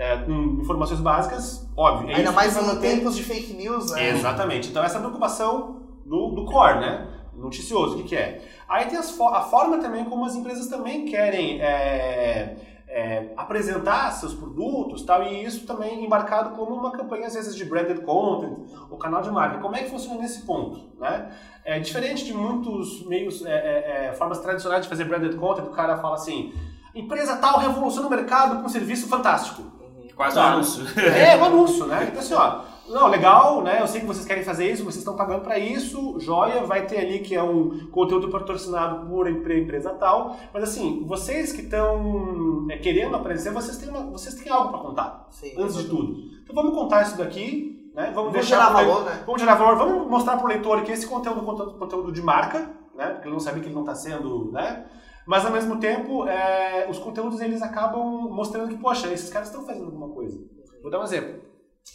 S3: É, com informações básicas, óbvio. é
S1: Ainda mais em tempos de fake news, né?
S3: Exatamente. Então essa preocupação do, do core, né? Noticioso, o que, que é? Aí tem as fo- a forma também como as empresas também querem é, é, apresentar seus produtos tal, e isso também embarcado como uma campanha, às vezes, de branded content, o canal de marca. Como é que funciona nesse ponto? Né? É diferente de muitos meios, é, é, é, formas tradicionais de fazer branded content, o cara fala assim, empresa tal revoluciona o mercado com um serviço fantástico.
S2: Quase um
S3: Tá.
S2: anúncio.
S3: É, um anúncio, né? Então assim, ó, não, legal, né? Eu sei que vocês querem fazer isso, vocês estão pagando para isso, joia, vai ter ali que é um conteúdo patrocinado por empre- empresa tal, mas assim, vocês que estão é, querendo aparecer, vocês têm, uma- vocês têm algo para contar,
S1: Sim.
S3: antes de tudo. Então vamos contar isso daqui, né? Vamos
S1: Vamos
S3: deixar
S1: gerar
S3: pro
S1: valor, né?
S3: Vamos gerar valor, vamos mostrar para o leitor que esse conteúdo é um conteúdo, conteúdo de marca, né? Porque ele não sabe que ele não está sendo, né? Mas ao mesmo tempo, é, os conteúdos eles acabam mostrando que, poxa, esses caras estão fazendo alguma coisa. Vou dar um exemplo.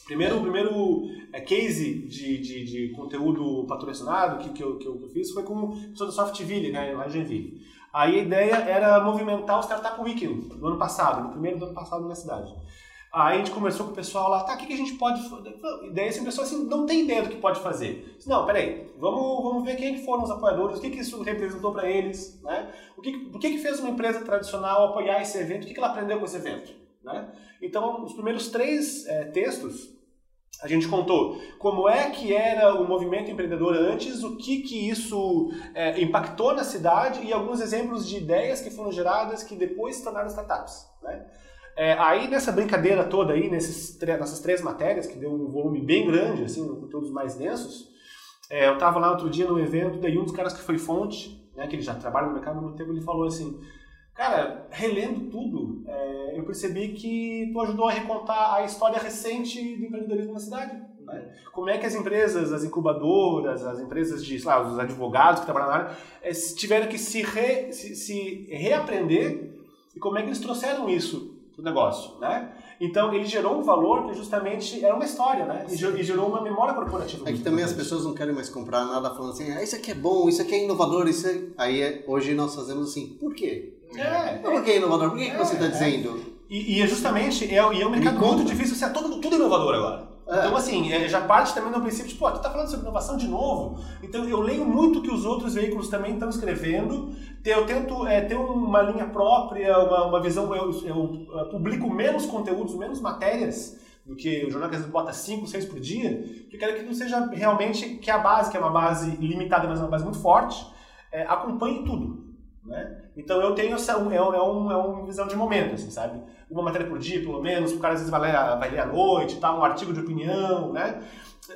S3: Primeiro, o primeiro é, case de, de, de conteúdo patrocinado que, que, eu, que eu fiz foi com o pessoal da Softville, né, lá em. Aí a ideia era movimentar o Startup Weekend do ano passado, no primeiro do ano passado na cidade. Aí a gente conversou com o pessoal lá, tá, o que, a gente pode fazer? E daí assim, o pessoal assim, não tem ideia do que pode fazer. Não, peraí, vamos, vamos ver quem que foram os apoiadores, o que, que isso representou para eles, né? O que, o que, que fez uma empresa tradicional apoiar esse evento, o que, que ela aprendeu com esse evento, né? Então, os primeiros três eh, textos, a gente contou como é que era o movimento empreendedor antes, o que que isso eh, impactou na cidade e alguns exemplos de ideias que foram geradas que depois se tornaram startups, né? É, aí nessa brincadeira toda aí, nesses, nessas três matérias, que deu um volume bem grande, assim, conteúdos mais densos, é, eu estava lá outro dia no evento, daí um dos caras que foi fonte, né, que ele já trabalha no mercado há muito tempo, ele falou assim, cara, relendo tudo, é, eu percebi que tu ajudou a recontar a história recente do empreendedorismo na cidade. né? Como é que as empresas, as incubadoras, as empresas de, lá, os advogados que trabalham na área, é, tiveram que se, re- se- se reaprender e como é que eles trouxeram isso pro negócio, né? Então ele gerou um valor que justamente era uma história, né? E e gerou uma memória corporativa.
S4: É que também as pessoas não querem mais comprar nada falando assim, ah, isso aqui é bom, isso aqui é inovador, isso é... Aí é- hoje nós fazemos assim, por quê?
S3: É,
S4: Por que é inovador? Por que, que você está
S3: É, é.
S4: dizendo?
S3: E, e é justamente, é, e é um mercado
S4: conta.
S3: muito difícil, assim, é tudo, tudo inovador agora.
S4: É.
S3: Então, assim, é, já parte também do princípio de, pô, tu tá falando sobre inovação de novo. Então, eu leio muito o que os outros veículos também estão escrevendo. Eu tento é, ter uma linha própria, uma, uma visão. Eu, eu, publico menos conteúdos, menos matérias, do que o jornal que às vezes bota 5, 6 por dia, eu quero que não seja realmente que a base, que é uma base limitada, mas uma base muito forte, é, acompanhe tudo. Né? Então eu tenho essa, é, um, é, um, é uma visão de momento, assim, sabe? Uma matéria por dia, pelo menos, o cara às vezes vai ler, vai ler à noite, tá, um artigo de opinião, né?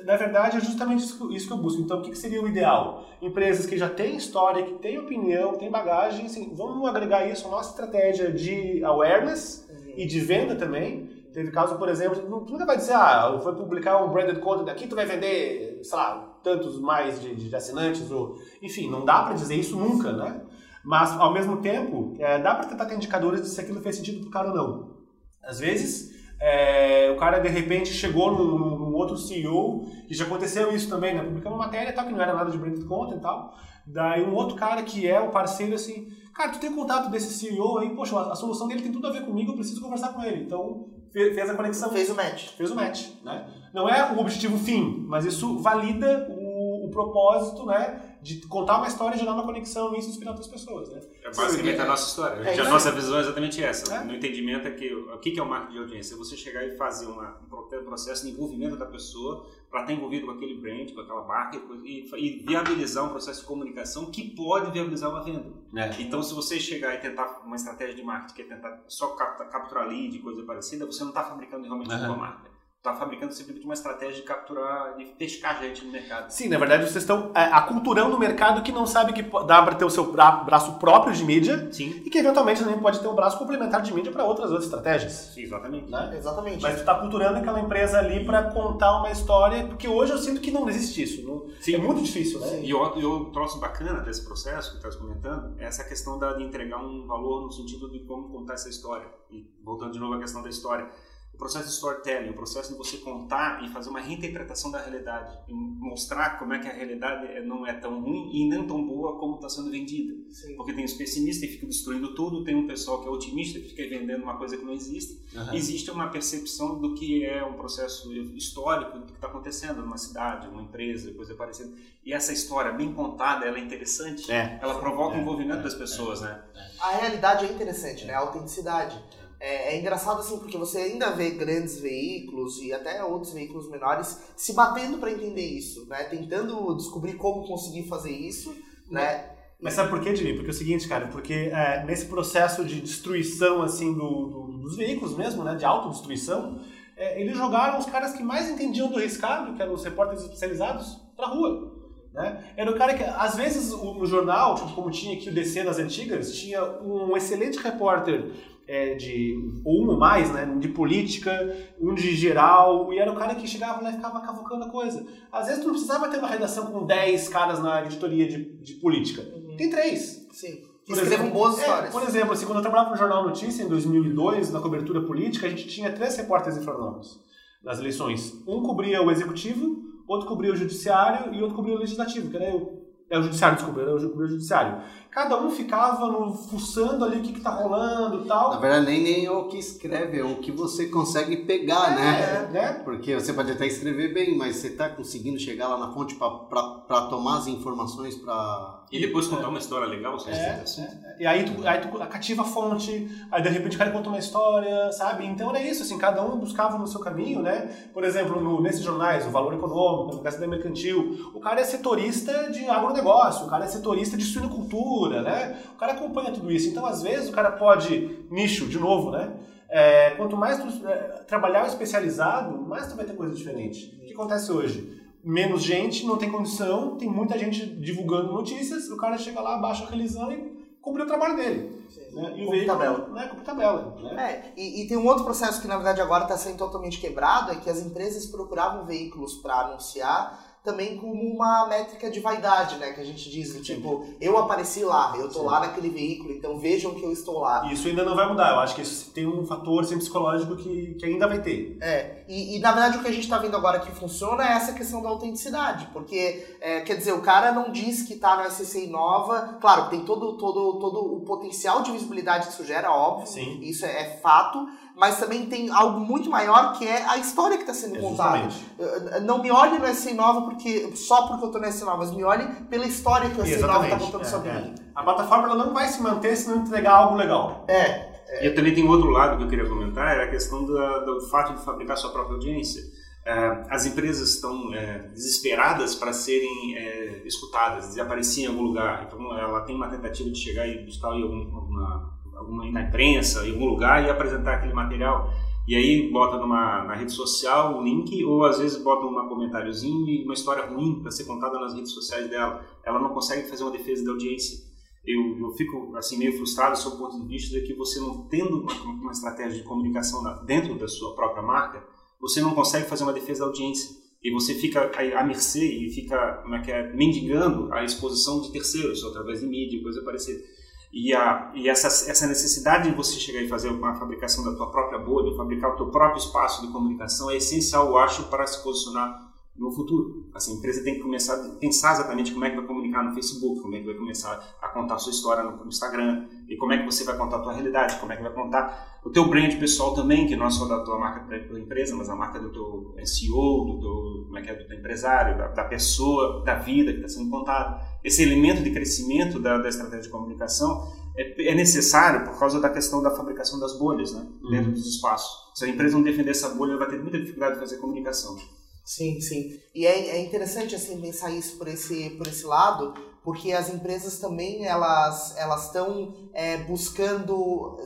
S3: Na verdade, é justamente isso, que eu busco. Então, o que, seria o ideal? Empresas que já têm história, que têm opinião, têm bagagem, assim, vamos agregar isso à nossa estratégia de awareness uhum. e de venda também. Teve caso, por exemplo, tu nunca vai dizer, ah, foi publicar um branded content aqui, tu vai vender, sei lá, tantos mais de, de assinantes, ou... enfim, não dá para dizer isso nunca, né? Mas, ao mesmo tempo, é, dá para tentar ter indicadores de se aquilo fez sentido pro cara ou não. Às vezes, é, o cara de repente chegou num, num, outro CEO, e já aconteceu isso também, né? Publicando uma matéria tal, que não era nada de branded content e tal. Daí um outro cara que é o parceiro assim, cara, tu tem contato desse CEO aí, poxa, a, a solução dele tem tudo a ver comigo, eu preciso conversar com ele. Então fez a conexão.
S1: Fez o match.
S3: Fez o match, né? Não é o objetivo fim, mas isso valida o, o propósito, né? De contar uma história e gerar uma conexão e isso inspirar outras pessoas, né?
S2: É basicamente a nossa história. É, a nossa visão é exatamente essa. É. No entendimento é que o que é o marketing de audiência? É você chegar e fazer uma, um processo de envolvimento da pessoa para estar envolvido com aquele brand, com aquela marca e, e, viabilizar um processo de comunicação que pode viabilizar uma venda. É. Então, se você chegar e tentar uma estratégia de marketing que é tentar só capturar lead, coisa parecida, você não está fabricando realmente uhum. uma marca está fabricando simplesmente uma estratégia de capturar, de pescar gente no mercado.
S3: Sim, na verdade vocês estão é, aculturando o mercado que não sabe que dá para ter o seu braço próprio de mídia
S2: Sim.
S3: e que eventualmente também pode ter um braço complementar de mídia para outras outras estratégias.
S2: Sim, exatamente.
S1: Né? Exatamente.
S3: Mas tu está culturando aquela empresa ali para contar uma história, porque hoje eu sinto que não existe isso. Não, Sim. É muito difícil, né?
S2: E o, e o troço bacana desse processo que estás comentando é essa questão da, de entregar um valor no sentido de como contar essa história. E voltando de novo à questão da história processo de storytelling, o processo de você contar e fazer uma reinterpretação da realidade, mostrar como é que a realidade é, não é tão ruim e nem tão boa como está sendo vendida. Sim. Porque tem os pessimistas que ficam destruindo tudo, tem um pessoal que é otimista que fica vendendo uma coisa que não existe. Uhum. Existe uma percepção do que é um processo histórico do que está acontecendo numa cidade, uma empresa, coisa parecida. E essa história bem contada, ela é interessante,
S3: é.
S2: ela provoca é. o envolvimento é. das pessoas, né?
S1: A realidade é interessante, né? A autenticidade. É, é, engraçado assim, porque você ainda vê grandes veículos e até outros veículos menores se batendo para entender isso, né? Tentando descobrir como conseguir fazer isso, né?
S3: Mas sabe por quê, Jimmy? Porque é o seguinte, cara, porque é, nesse processo de destruição, assim, do, do, dos veículos mesmo, né, de autodestruição, é, eles jogaram os caras que mais entendiam do riscado, que eram os repórteres especializados, pra rua. Né? Era o cara que, às vezes, no jornal, tipo, como tinha aqui o DC nas antigas, tinha um excelente repórter é, de ou um ou mais, né, de política, um de geral, e era o cara que chegava lá e ficava cavucando a coisa. Às vezes tu não precisava ter uma redação com 10 caras na editoria de, de política. Uhum. Tem três.
S1: Sim. Que escrevam boas é, histórias.
S3: por exemplo, assim, quando eu trabalhava no Jornal Notícia, em 2002, na cobertura política, a gente tinha três repórteres Florianópolis, nas eleições. Um cobria o executivo, outro cobria o judiciário e outro cobria o legislativo, que era eu. É o judiciário, desculpa, era o judiciário cada um ficava no, fuçando ali o que, que tá rolando e tal.
S4: Na verdade, nem, nem é o que escreve, é o que você consegue pegar,
S3: é,
S4: né?
S3: né?
S4: Porque você pode até escrever bem, mas você tá conseguindo chegar lá na fonte para tomar as informações para
S2: e depois contar é. uma história legal, você
S3: é, assim. é. E aí tu, aí tu cativa a fonte, aí de repente o cara conta uma história, sabe? Então era isso, assim, cada um buscava no seu caminho, né? Por exemplo, no, nesses jornais, o Valor Econômico, Casa da Mercantil, o cara é setorista de agronegócio, o cara é setorista de suinocultura, né? O cara acompanha tudo isso. Então, às vezes, o cara pode, nicho, de novo, né? É, quanto mais tu é, trabalhar especializado, mais tu vai ter coisa diferente. O que acontece hoje? menos gente, não tem condição, tem muita gente divulgando notícias, o cara chega lá, baixa a relisão e cumpre o trabalho dele. Né? E o veículo, tabela. Né? Tabela.
S1: Né? É, e, e, tem um outro processo que na verdade agora está sendo totalmente quebrado, é que as empresas procuravam veículos para anunciar também como uma métrica de vaidade, né? Que a gente diz, tipo, eu apareci lá, eu tô Sim. lá naquele veículo, então vejam que eu estou lá.
S3: Isso ainda não vai mudar, eu acho que isso tem um fator assim, psicológico que, que ainda vai ter.
S1: É, e, e na verdade o que a gente tá vendo agora que funciona é essa questão da autenticidade, porque, é, quer dizer, o cara não diz que tá no SCC Nova, claro, tem todo, todo, todo o potencial de visibilidade que isso gera, óbvio,
S3: Sim.
S1: isso é, é fato, mas também tem algo muito maior que é a história que está sendo é contada. Não me olhe no S Nova porque, só porque eu estou no S Nova, mas me olhe pela história que o S Nova está contando é, sobre é. mim.
S3: A plataforma ela não vai se manter se não entregar algo legal.
S1: É.
S2: E eu também tem outro lado que eu queria comentar, era a questão do, do fato de fabricar sua própria audiência. Uh, as empresas estão é, desesperadas para serem é, escutadas, de aparecer em algum lugar. Então, ela tem uma tentativa de chegar e buscar em algum, alguma, alguma na imprensa, em algum lugar e apresentar aquele material. E aí bota numa, na rede social o link, ou às vezes bota um comentáriozinho e uma história ruim para ser contada nas redes sociais dela. Ela não consegue fazer uma defesa da audiência eu, eu fico assim meio frustrado sob o ponto de vista de que você não tendo uma, uma estratégia de comunicação dentro da sua própria marca, você não consegue fazer uma defesa da audiência e você fica à mercê e fica como é que é, mendigando a exposição de terceiros através de mídia coisa parecida. E, a, e essa, essa necessidade de você chegar e fazer uma fabricação da tua própria bolha, fabricar o teu próprio espaço de comunicação é essencial, eu acho, para se posicionar no futuro. Assim, a empresa tem que começar a pensar exatamente como é que vai comunicar no Facebook, como é que vai começar a contar a sua história no, Instagram, e como é que você vai contar a tua realidade, como é que vai contar o teu brand pessoal também, que não é só da tua marca da tua empresa, mas a marca do teu CEO, do teu, como é que é, do empresário, da, da pessoa, da vida que está sendo contada. Esse elemento de crescimento da, da estratégia de comunicação é, é, necessário por causa da questão da fabricação das bolhas, né, dentro uhum. dos espaços. Se a empresa não defender essa bolha, ela vai ter muita dificuldade de fazer comunicação.
S1: Sim, sim. E é, é interessante assim pensar isso por esse, por esse lado, porque as empresas também elas elas estão é, buscando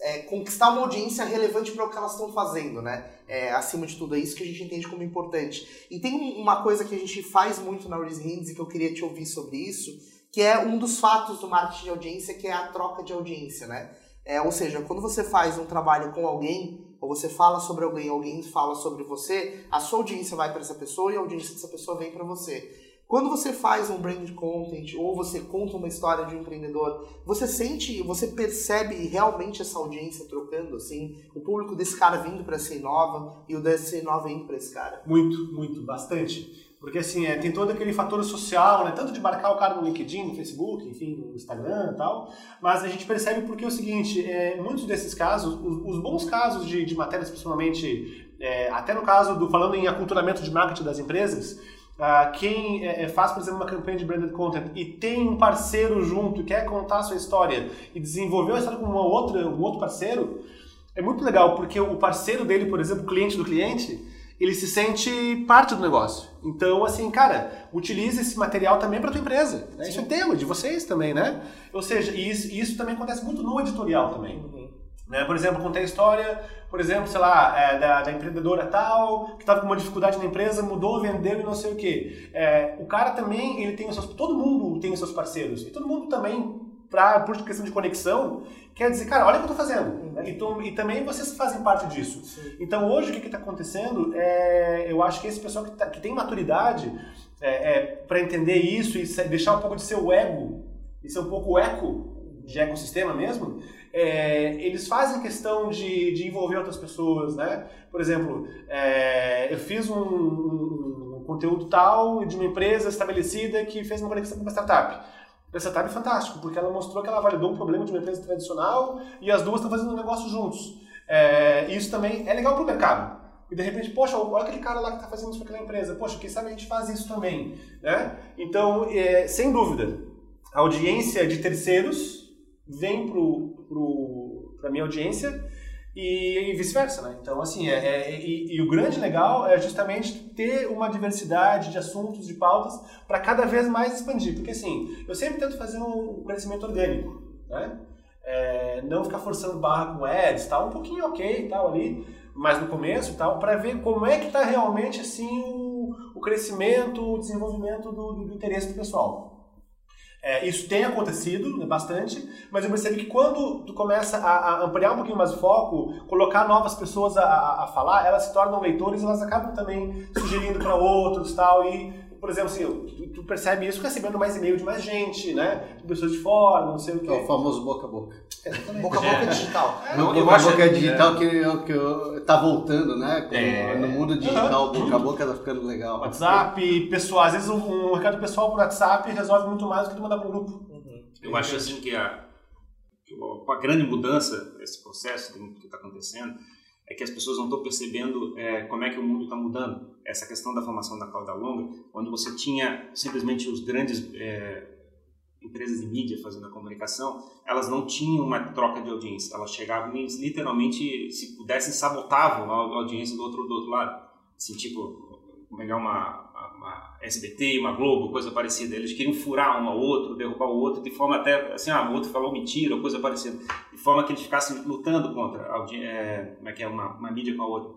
S1: é, conquistar uma audiência relevante para o que elas estão fazendo, né? É, acima de tudo, é isso que a gente entende como importante. E tem uma coisa que a gente faz muito na Raise Hands e que eu queria te ouvir sobre isso, que é um dos fatos do marketing de audiência, que é a troca de audiência, né? É, ou seja, quando você faz um trabalho com alguém, ou você fala sobre alguém, alguém fala sobre você, a sua audiência vai para essa pessoa e a audiência dessa pessoa vem para você. Quando você faz um brand content ou você conta uma história de um empreendedor, você sente, você percebe realmente essa audiência trocando, assim, o público desse cara vindo para essa Inova e o desse Inova indo para esse cara?
S3: Muito, muito, bastante. Porque assim, é, tem todo aquele fator social, né? Tanto de marcar o cara no LinkedIn, no Facebook, enfim, no Instagram e tal. Mas a gente percebe porque é o seguinte, é, muitos desses casos, os, os bons casos de, de matérias, principalmente, é, até no caso do falando em aculturamento de marketing das empresas, Uh, quem é, é, faz, por exemplo, uma campanha de branded content e tem um parceiro junto, quer contar a sua história e desenvolveu a história com uma outra, um outro parceiro, é muito legal, porque o parceiro dele, por exemplo, o cliente do cliente, ele se sente parte do negócio. Então, assim, cara, utilize esse material também para tua empresa. Né? Isso é tema de vocês também, né? Ou seja, isso, isso também acontece muito no editorial também. Uhum. Né? Por exemplo, contei a história, por exemplo, sei lá, é, da, da, empreendedora tal, que estava com uma dificuldade na empresa, mudou, vendeu e não sei o quê. É, o cara também, ele tem os seus, todo mundo tem os seus parceiros. E todo mundo também pra, por questão de conexão, quer dizer, cara, olha o que eu estou fazendo. Tu, e, também vocês fazem parte disso. Sim. Então hoje o que está acontecendo é, eu acho que esse pessoal que, tá, que tem maturidade é, é para entender isso e deixar um pouco de seu ego, e ser um pouco eco de ecossistema mesmo, é, eles fazem questão de, de envolver outras pessoas, né? Por exemplo, é, eu fiz um, um, um, conteúdo tal de uma empresa estabelecida que fez uma conexão com uma startup. Essa startup é fantástico, porque ela mostrou que ela validou um problema de uma empresa tradicional e as duas estão fazendo um negócio juntos. É, isso também é legal para o mercado. E de repente, poxa, olha aquele cara lá que está fazendo isso para aquela empresa. Poxa, quem sabe a gente faz isso também. Né? Então, é, sem dúvida, a audiência de terceiros vem para a minha audiência e, e vice-versa, né? Então, assim, é, é e, e, o grande legal é justamente ter uma diversidade de assuntos, de pautas, para cada vez mais expandir. Porque, assim, eu sempre tento fazer um crescimento orgânico, né? É, não ficar forçando barra com ads, tal, um pouquinho ok tal ali, mas no começo tal, para ver como é que está realmente, assim, o, o crescimento, o desenvolvimento do, do interesse do pessoal. É, isso tem acontecido né, bastante, mas eu percebo que quando tu começa a, a, ampliar um pouquinho mais o foco, colocar novas pessoas a, a, a falar, elas se tornam leitores e elas acabam também sugerindo para outros tal. E, por exemplo, assim, tu, tu percebe isso recebendo mais e-mail de mais gente, né? De pessoas de fora, não sei o quê.
S4: É o famoso boca a boca.
S1: Boca a boca é. digital.
S4: É, boca a boca é digital que, que tá voltando, né? É. No mundo digital, uhum. boca a boca tá ficando legal.
S3: WhatsApp, pessoal, às vezes um, um recado pessoal por WhatsApp resolve muito mais do que tu mandar para um grupo.
S2: Uhum. Eu acho assim que a, a grande mudança desse processo que está acontecendo é que as pessoas não estão percebendo é, como é que o mundo está mudando. Essa questão da formação da cauda longa, onde você tinha simplesmente os grandes é, empresas de mídia fazendo a comunicação, elas não tinham uma troca de audiência. Elas chegavam e literalmente, se pudessem, sabotavam a audiência do outro, do outro lado. Assim, tipo, pegar uma, SBT, uma Globo, coisa parecida. Eles queriam furar um ao outro, derrubar o outro, de forma até, assim, ah, o outro falou mentira, coisa parecida. De forma que eles ficassem lutando contra, é, como é que é, uma, uma mídia com a outra.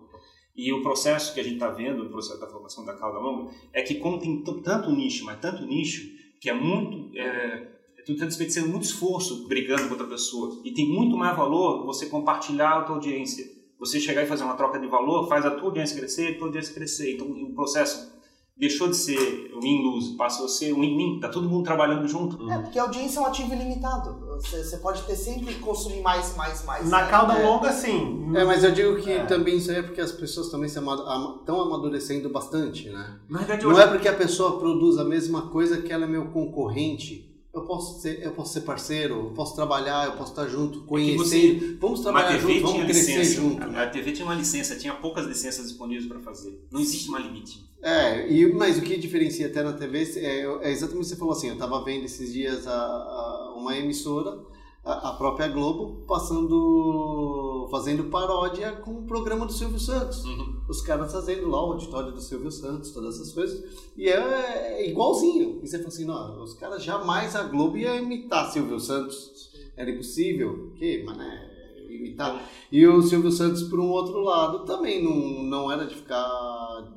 S2: E o processo que a gente está vendo, o processo da formação da cauda longa, é que como tem tanto nicho, mas tanto nicho, que é muito... É, tu está desperdicando muito esforço brigando com outra pessoa. E tem muito mais valor você compartilhar a tua audiência. Você chegar e fazer uma troca de valor, faz a tua audiência crescer, a tua audiência crescer. Então, o processo deixou de ser o win-lose, passou a ser o win-win, tá todo mundo trabalhando junto.
S1: É, porque a audiência é um ativo ilimitado. Você, você pode ter sempre consumir mais, mais, mais.
S3: Na
S1: né?
S3: cauda
S1: é.
S3: longa, sim.
S4: É, mas eu digo que é. também isso aí é porque as pessoas também estão amadurecendo bastante, né?
S2: Na verdade,
S4: Não
S2: hoje...
S4: é porque a pessoa produz a mesma coisa que ela é meu concorrente. Eu posso ser, eu posso ser parceiro, eu posso trabalhar, eu posso estar junto, conhecer. Você... Vamos trabalhar junto, vamos crescer
S2: licença.
S4: junto.
S2: A TV tinha uma licença, tinha poucas licenças disponíveis para fazer. Não existe mais limite.
S4: É, e, mas o que diferencia até na TV é, é exatamente o que você falou assim. Eu estava vendo esses dias a, a uma emissora a, própria Globo passando, fazendo paródia com o programa do Silvio Santos.
S2: Uhum.
S4: Os caras fazendo lá o auditório do Silvio Santos, todas essas coisas. E é, é igualzinho. E você fala assim, não, os caras jamais a Globo ia imitar Silvio Santos. Era impossível. Que, mas né? Imitar. E o Silvio Santos, por um outro lado, também não, não era de ficar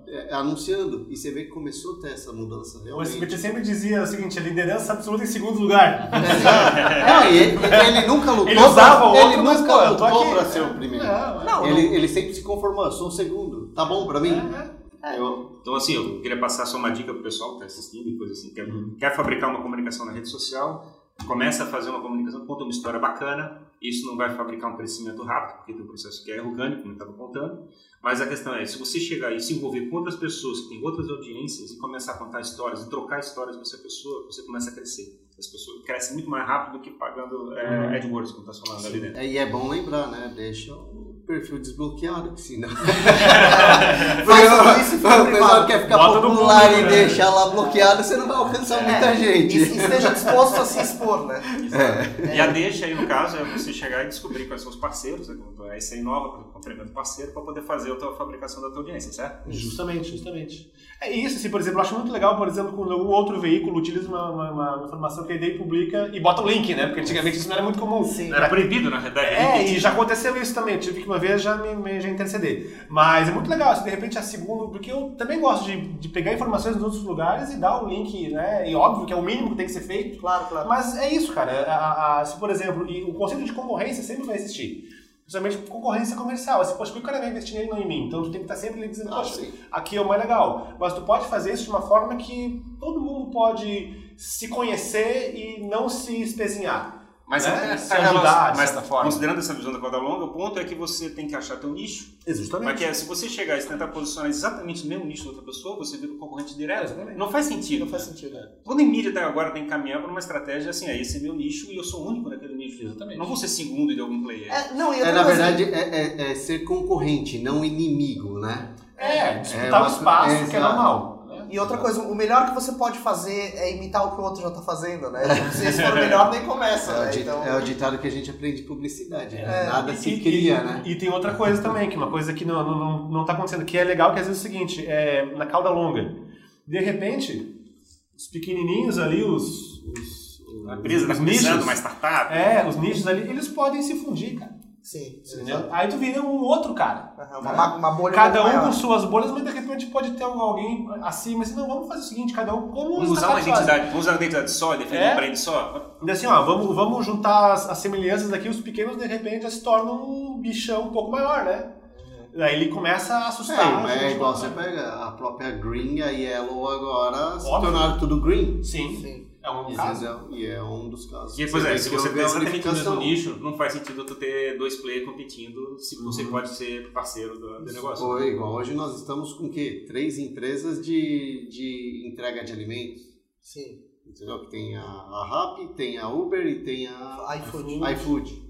S4: é, anunciando. E você vê que começou a ter essa mudança realmente.
S3: O SBT sempre dizia o seguinte, a liderança absoluta em segundo lugar.
S4: não, e ele, ele nunca lutou
S3: ele usava
S4: pra,
S3: outro,
S4: ele nunca
S3: pô,
S4: lutou pra ser o primeiro.
S3: Não,
S1: não,
S4: ele,
S1: não.
S4: ele sempre se conformou, eu sou o segundo. Tá bom pra mim?
S3: É,
S4: Eu,
S2: Então, assim, eu queria passar só uma dica pro pessoal que está assistindo e coisa assim. Quer, quer fabricar uma comunicação na rede social, começa a fazer uma comunicação, conta uma história bacana. Isso não vai fabricar um crescimento rápido, porque tem um processo que é orgânico, como eu estava contando. Mas a questão é, se você chegar e se envolver com outras pessoas que têm outras audiências e começar a contar histórias e trocar histórias com essa pessoa, você começa a crescer. As pessoas crescem muito mais rápido do que pagando é, AdWords, como está falando ali dentro.
S4: é, e é bom lembrar, né? Deixa o perfil desbloqueado, que senão.
S1: Faz tudo isso
S4: o pessoal quer ficar
S3: Bota
S4: popular
S3: público,
S4: e
S3: né?
S4: deixar lá bloqueado, você não vai alcançar muita
S1: E,
S4: gente.
S1: e esteja disposto a se expor, né?
S2: E a deixa aí, no caso, é você chegar e descobrir quais são os parceiros, né? Então, é isso aí nova, complemento parceiro, para poder fazer a tua fabricação da tua audiência, certo?
S3: Justamente, justamente. É isso, assim, por exemplo, eu acho muito legal, por exemplo, quando algum outro veículo utiliza uma, uma, uma informação que a ideia publica e bota o link, né? Porque antigamente isso não era muito comum.
S1: Sim.
S2: Era proibido, na verdade.
S3: É, e já aconteceu isso também. Eu tive que uma vez já me, me já interceder. Mas é muito legal, se de repente a segunda, porque eu também gosto de, de pegar informações de outros lugares e dar o link, né? E óbvio que é o mínimo que tem que ser feito.
S1: Claro, claro.
S3: Mas é isso, cara. A, a, se, por exemplo, e o conceito de concorrência sempre vai existir. Principalmente concorrência comercial. Assim, poxa, por que o cara vai investir nele não em mim? Então tu tem que estar sempre ali dizendo,
S4: Ah,
S3: poxa,
S4: sim.
S3: aqui é o mais legal. Mas tu pode fazer isso de uma forma que todo mundo pode se conhecer e não se espezinhar.
S2: Mas,
S3: né?
S2: é,
S3: ajudar, de
S2: mas considerando essa visão da corda longa, o ponto é que você tem que achar teu nicho.
S3: Justamente.
S2: Mas que é, se você chegar e tentar posicionar exatamente no mesmo nicho da outra pessoa, você vira um concorrente direto.
S3: Exatamente.
S2: Não faz sentido.
S1: Não faz sentido, né?
S2: Quando em mídia até agora tem que caminhar para uma estratégia assim, é esse é meu nicho e eu sou único naquele nicho.
S3: Exatamente.
S2: Não vou ser segundo de algum player.
S1: É, não,
S4: É, na verdade, é, é- é ser concorrente, não inimigo, né?
S3: É, disputar
S4: É
S3: o espaço,
S4: é,
S3: que é normal.
S1: E outra coisa, o melhor que você pode fazer é imitar o que o outro já tá fazendo, né? Se esse for o melhor, nem começa,
S4: É o,
S1: né?
S4: di-
S1: Então,
S4: é o ditado que a gente aprende de publicidade, né?
S1: É.
S4: Nada
S3: E-
S4: se cria,
S3: e,
S4: né?
S3: E tem outra coisa também, que é uma coisa que não, não, não, não tá acontecendo, que é legal, que às vezes é o seguinte, é, na cauda longa, de repente, os pequenininhos ali, os, os,
S2: A
S3: os
S2: começando,
S3: nichos,
S2: uma startup.
S3: é, os nichos ali, eles podem se fundir, cara.
S1: Sim.
S3: Entendeu? Aí tu vira um outro cara.
S1: Aham, Uma, uma bolha
S3: Cada um com
S1: maior.
S3: suas bolhas, mas de repente pode ter alguém acima, assim, não, vamos fazer o seguinte, cada um como
S2: Vamos
S3: os
S2: usar uma identidade, vamos usar uma identidade só, defender
S3: É.
S2: um brand só.
S3: E assim, ó, vamos, vamos juntar as, as semelhanças aqui, os pequenos de repente já se tornam um bichão um pouco maior, né? Aí ele começa a assustar.
S4: É,
S3: a
S4: mas é igual você pega a própria Green e a Yellow agora se
S3: Óbvio.
S4: tornaram tudo Green.
S3: Sim,
S1: Sim.
S3: É um caso.
S4: Entendeu? E é um dos casos.
S2: E, pois é, se você tem exatamente o mesmo nicho, não faz sentido tu ter dois players competindo se você
S3: Uhum.
S2: pode ser parceiro do, do negócio.
S4: Foi igual. Hoje nós estamos com o quê? Três empresas de, de entrega de alimentos.
S1: Sim.
S4: Entendeu? Que tem a, a Rappi, tem a Uber e tem a
S1: iFood.
S4: iFood.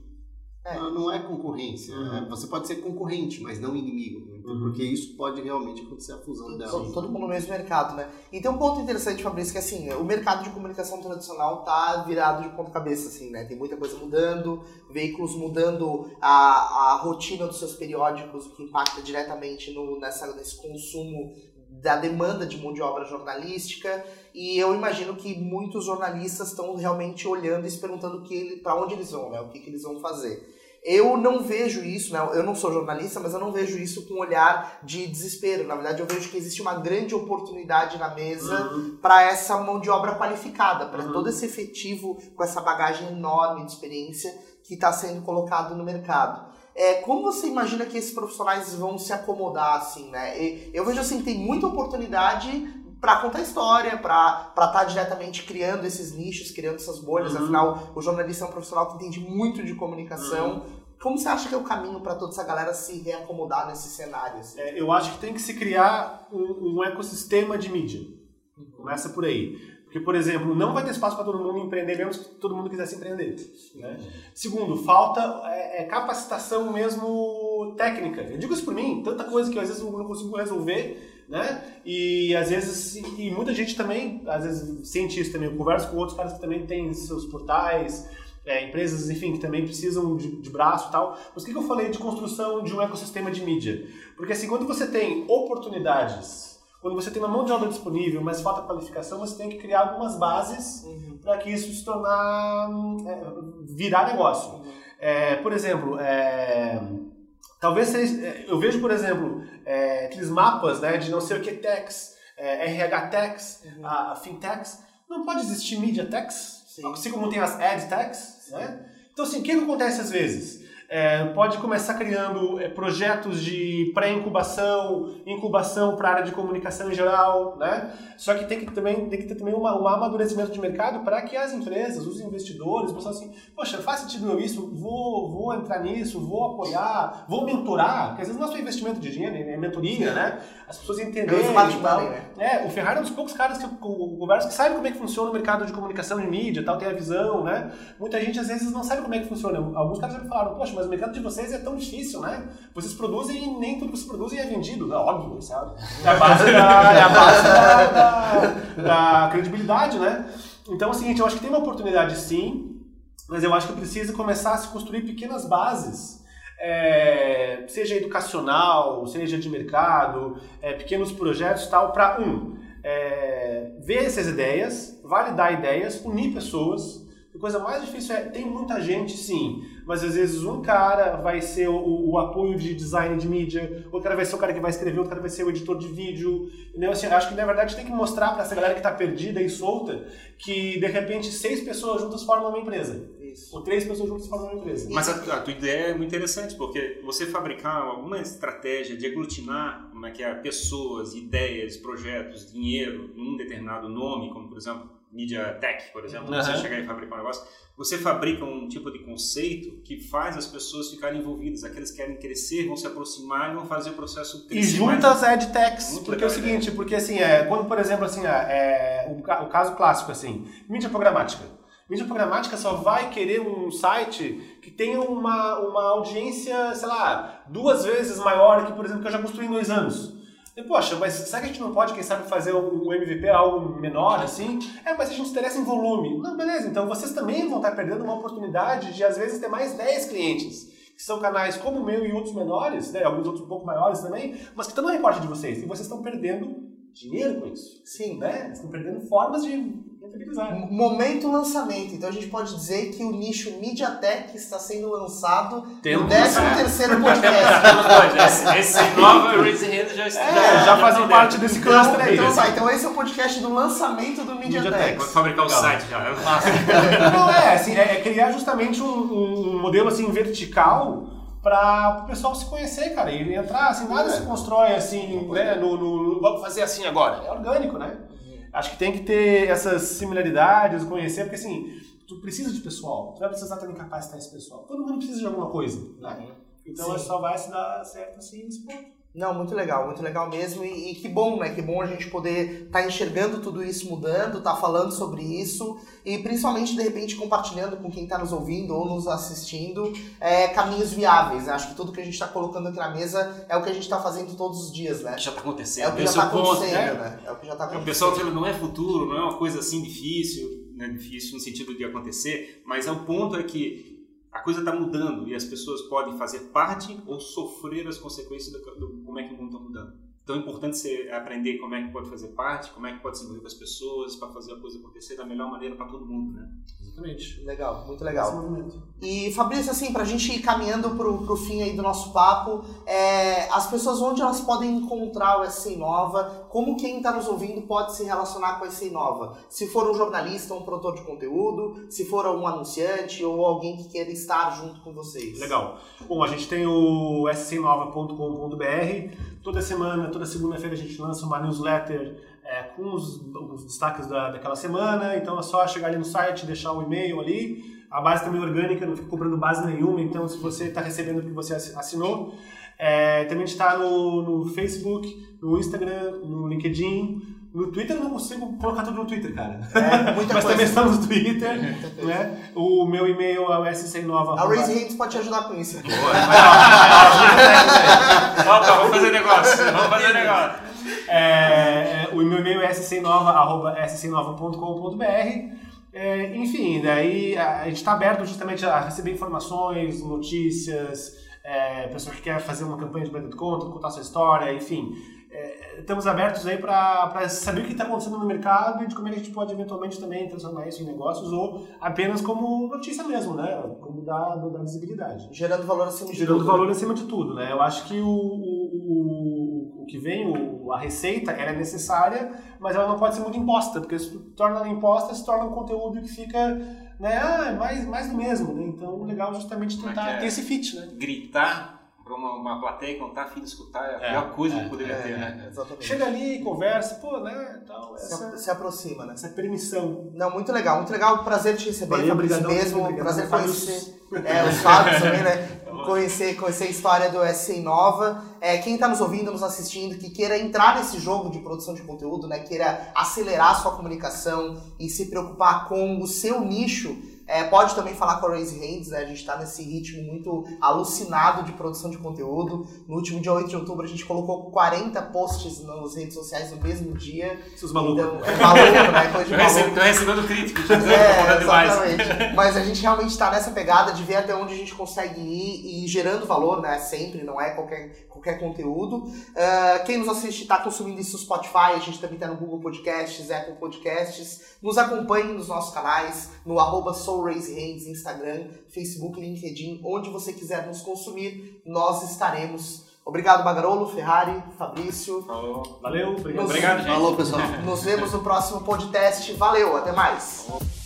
S1: É.
S4: Não, não é concorrência.
S3: Uhum.
S4: É, Você pode ser concorrente, mas não inimigo. Então,
S3: Uhum.
S4: Porque isso pode realmente acontecer a fusão dela.
S1: todo, todo mundo no mesmo mercado, né? E tem um ponto interessante, Fabrício, que assim, o mercado de comunicação tradicional tá virado de ponta cabeça, assim, né? Tem muita coisa mudando, veículos mudando a, a rotina dos seus periódicos, o que impacta diretamente no, nessa, nesse consumo da demanda de mão de obra jornalística. E eu imagino que muitos jornalistas estão realmente olhando e se perguntando para onde eles vão, né? O que, que eles vão fazer. Eu não vejo isso, né? Eu não sou jornalista, mas eu não vejo isso com um olhar de desespero. Na verdade, eu vejo que existe uma grande oportunidade na mesa
S3: Uhum.
S1: para essa mão de obra qualificada, para
S3: Uhum.
S1: todo esse efetivo com essa bagagem enorme de experiência que está sendo colocado no mercado. É, como você imagina que esses profissionais vão se acomodar assim, né? E eu vejo assim, tem muita oportunidade para contar história, para estar diretamente criando esses nichos, criando essas bolhas.
S3: Uhum.
S1: Afinal, o jornalista é um profissional que entende muito de comunicação. Como você acha que é o caminho para toda essa galera se reacomodar nesse cenário? assim?
S3: É, eu acho que tem que se criar um, um ecossistema de mídia. Começa por aí. Porque, por exemplo, não vai ter espaço para todo mundo empreender, mesmo que todo mundo quisesse empreender. Né? Segundo, falta é, é, capacitação mesmo técnica. Eu digo isso por mim, tanta coisa que às vezes eu não consigo resolver, né? E às vezes, e muita gente também, às vezes cientistas também, eu converso com outros caras que também têm seus portais, é, empresas, enfim, que também precisam de, de braço e tal. Mas o que, que eu falei de construção de um ecossistema de mídia? Porque assim, quando você tem oportunidades, quando você tem uma mão de obra disponível, mas falta qualificação, você tem que criar algumas bases para que isso se tornar é, virar negócio. É, por exemplo, é, talvez seja, é, eu vejo, por exemplo, é, aqueles mapas né, de não sei o que techs, RH techs, a, a fintechs, não pode existir media techs,
S1: Sim.
S3: assim como tem as ad techs, né? Então assim, o que, que acontece às vezes? É, pode começar criando é, projetos de pré-incubação, incubação para a área de comunicação em geral, né? Só que tem que, também, tem que ter também um amadurecimento de mercado para que as empresas, os investidores, pensam assim, poxa, faz sentido eu isso, vou, vou entrar nisso, vou apoiar, vou mentorar, porque às vezes não é só investimento de dinheiro, é mentoria, né? As pessoas
S1: É
S3: entenderem
S1: o
S3: e tal.
S1: né?
S3: É, o Ferrari é um dos poucos caras que eu converso que sabe como é que funciona o mercado de comunicação de mídia, tal, tem a visão, né? Muita gente às vezes não sabe como é que funciona. Alguns caras já falaram, poxa, mas o mercado de vocês é tão difícil, né? Vocês produzem e nem tudo que vocês produzem é vendido. Não, óbvio, isso é é a base da, é a base da, da- da credibilidade, né? Então é o seguinte, eu acho que tem uma oportunidade sim, mas eu acho que precisa começar a se construir pequenas bases é, seja educacional, seja de mercado, é, pequenos projetos tal, para um, é, ver essas ideias, validar ideias, unir pessoas. A coisa mais difícil é, tem muita gente sim, mas às vezes um cara vai ser o, o apoio de design de mídia, outro cara vai ser o cara que vai escrever, outro cara vai ser o editor de vídeo. Entendeu? Assim, acho que na verdade tem que mostrar para essa galera que está perdida e solta que de repente seis pessoas juntas formam uma empresa.
S1: Isso.
S3: Ou três pessoas juntas formam uma empresa.
S2: Mas a, a tua ideia é muito interessante, porque você fabricar alguma estratégia de aglutinar como é que é, pessoas, ideias, projetos, dinheiro em um determinado nome, como por exemplo Media Tech, por exemplo, você
S3: Aham.
S2: chegar e fabricar um negócio, você fabrica um tipo de conceito que faz as pessoas ficarem envolvidas. Aqueles que querem crescer vão se aproximar e vão fazer o processo
S3: E
S2: crescer mais.
S3: juntas edtechs,
S2: Muito
S3: porque é o seguinte, porque assim, é, quando por exemplo assim, é, é, o, o caso clássico assim, mídia programática. Mídia programática só vai querer um site que tenha uma, uma audiência, sei lá, duas vezes maior que, por exemplo, que eu já construí em dois anos. E, poxa, mas será que a gente não pode, quem sabe, fazer um MVP algo menor assim? É, mas a gente se interessa em volume. Não, beleza, então vocês também vão estar perdendo uma oportunidade de, às vezes, ter mais 10 clientes que são canais como o meu e outros menores, né, alguns outros um pouco maiores também, mas que estão no recorte de vocês. E vocês estão perdendo dinheiro com isso.
S1: Sim.
S3: Né? Estão perdendo formas de rentabilizar.
S1: M- Momento lançamento. Então a gente pode dizer que o nicho MediaTek está sendo lançado no 13 terceiro
S2: Temos
S1: podcast.
S2: dois. Esse, esse nova Raise Hand já está.
S3: É, já fazem parte desse
S1: Então,
S3: cluster aí.
S1: então, tá, então esse é o podcast do lançamento do MediaTek.
S3: MediaTek.
S2: Pode fabricar o
S3: Legal.
S2: site já.
S3: Não, é, assim, é, é criar justamente um, um modelo assim vertical para o pessoal se conhecer, cara, e entrar, assim, nada se constrói assim, né, no, no- vamos fazer assim agora. É orgânico, né? Acho que tem que ter essas similaridades, conhecer, porque assim, tu precisa de pessoal, tu vai precisar também capacitar esse pessoal. Todo mundo precisa de alguma coisa, né? Então
S1: Sim.
S3: só vai se dar certo assim nesse ponto.
S1: Não, muito legal, muito legal mesmo. E, e que bom, né? Que bom a gente poder estar tá enxergando tudo isso mudando, tá falando sobre isso e principalmente, de repente, compartilhando com quem está nos ouvindo ou nos assistindo é, caminhos viáveis. Acho que tudo que a gente está colocando aqui na mesa é o que a gente está fazendo todos os dias, né?
S2: Já está acontecendo.
S1: É o que já está acontecendo, né? né? É o que já está acontecendo.
S2: O pessoal fala, não é futuro, não é uma coisa assim difícil, né? difícil no sentido de acontecer, mas o ponto é que a coisa está mudando e as pessoas podem fazer parte ou sofrer as consequências do, do como é que o mundo está mudando. Então é importante você aprender como é que pode fazer parte, como é que pode se envolver com as pessoas para fazer a coisa acontecer da melhor maneira para todo mundo, né?
S3: Exatamente.
S1: Legal, muito legal. E Fabrício, assim, para a gente ir caminhando para o fim aí do nosso papo, é, as pessoas onde elas podem encontrar o SC Nova, como quem está nos ouvindo pode se relacionar com a SC Nova? Se for um jornalista, um produtor de conteúdo, se for um anunciante ou alguém que queira estar junto com vocês.
S3: Legal. Bom, a gente tem o scnova.com.br, toda semana, toda segunda-feira a gente lança uma newsletter é, com os, os destaques da, daquela semana, então é só chegar ali no site, deixar o e-mail ali. A base também é orgânica, não fica cobrando base nenhuma, então se você está recebendo o que você assinou. É, também está no, no Facebook, no Instagram, no LinkedIn. No Twitter eu não consigo colocar tudo no Twitter, cara.
S1: É, muita
S3: Mas
S1: coisa.
S3: também estamos no Twitter. né? O meu e-mail é o sc9.
S1: A Raise Hands pode te ajudar com isso.
S2: Opa, vamos fazer negócio. Vamos fazer negócio.
S3: É, o meu e-mail é scnova.scnova.com.br. É, enfim, daí a gente está aberto justamente a receber informações, notícias, é, pessoa que quer fazer uma campanha de de conta, contar sua história, enfim. É, estamos abertos aí para saber o que está acontecendo no mercado e de como é a gente pode eventualmente também transformar isso em negócios ou apenas como notícia mesmo, né? Como dar, dar visibilidade.
S1: Gerando valor acima de
S3: Gerando
S1: tudo.
S3: valor acima de tudo, né? Eu acho que o, o, o, o que vem, o, a receita, ela é necessária, mas ela não pode ser muito imposta, porque se torna ela imposta, se torna um conteúdo que fica, né? Ah, é mais, mais do mesmo, né? Então, legal é justamente
S2: é
S3: tentar
S2: é?
S3: ter esse fit, né?
S2: Gritar para uma, uma plateia e contar, filho, escutar é a
S3: É,
S2: pior coisa
S3: é,
S2: que poderia
S1: É,
S2: ter, né?
S1: Exatamente.
S3: Chega ali, conversa, pô, né?
S1: Se,
S3: essa,
S1: se aproxima, né?
S3: essa permissão.
S1: Não, muito legal, muito legal. Prazer te receber,
S3: Valeu,
S1: Fabrício
S3: obrigadão,
S1: mesmo.
S3: obrigado.
S1: Prazer conhecer é, os Fábios também, né? Conhecer, conhecer a história do SC Nova. É, quem está nos ouvindo, nos assistindo, que queira entrar nesse jogo de produção de conteúdo, né? Queira acelerar a sua comunicação e se preocupar com o seu nicho. É, pode também falar com a Raise Hands, né? A gente está nesse ritmo muito alucinado de produção de conteúdo. No último dia 8 de outubro, a gente colocou 40 posts nas redes sociais no mesmo dia.
S3: Seus malucos.
S1: Então, é maluco, né? Coisa de
S2: recebendo,
S1: maluco.
S2: recebendo críticas,
S1: É, exatamente. Mas a gente realmente está nessa pegada de ver até onde a gente consegue ir e gerando valor, né? Sempre, não é qualquer, qualquer conteúdo. Ah, quem nos assiste está consumindo isso no Spotify, a gente também está no Google Podcasts, Apple Podcasts. Nos acompanhe nos nossos canais, no arroba SoulRaiseHands, Instagram, Facebook, LinkedIn, onde você quiser nos consumir, nós estaremos. Obrigado, Bagarolo, Ferrari, Fabrício.
S2: Falou.
S3: Valeu, obrigado.
S1: Nos-
S2: Obrigado, gente.
S4: Falou, pessoal.
S1: Nos vemos no próximo podcast. Valeu, até mais.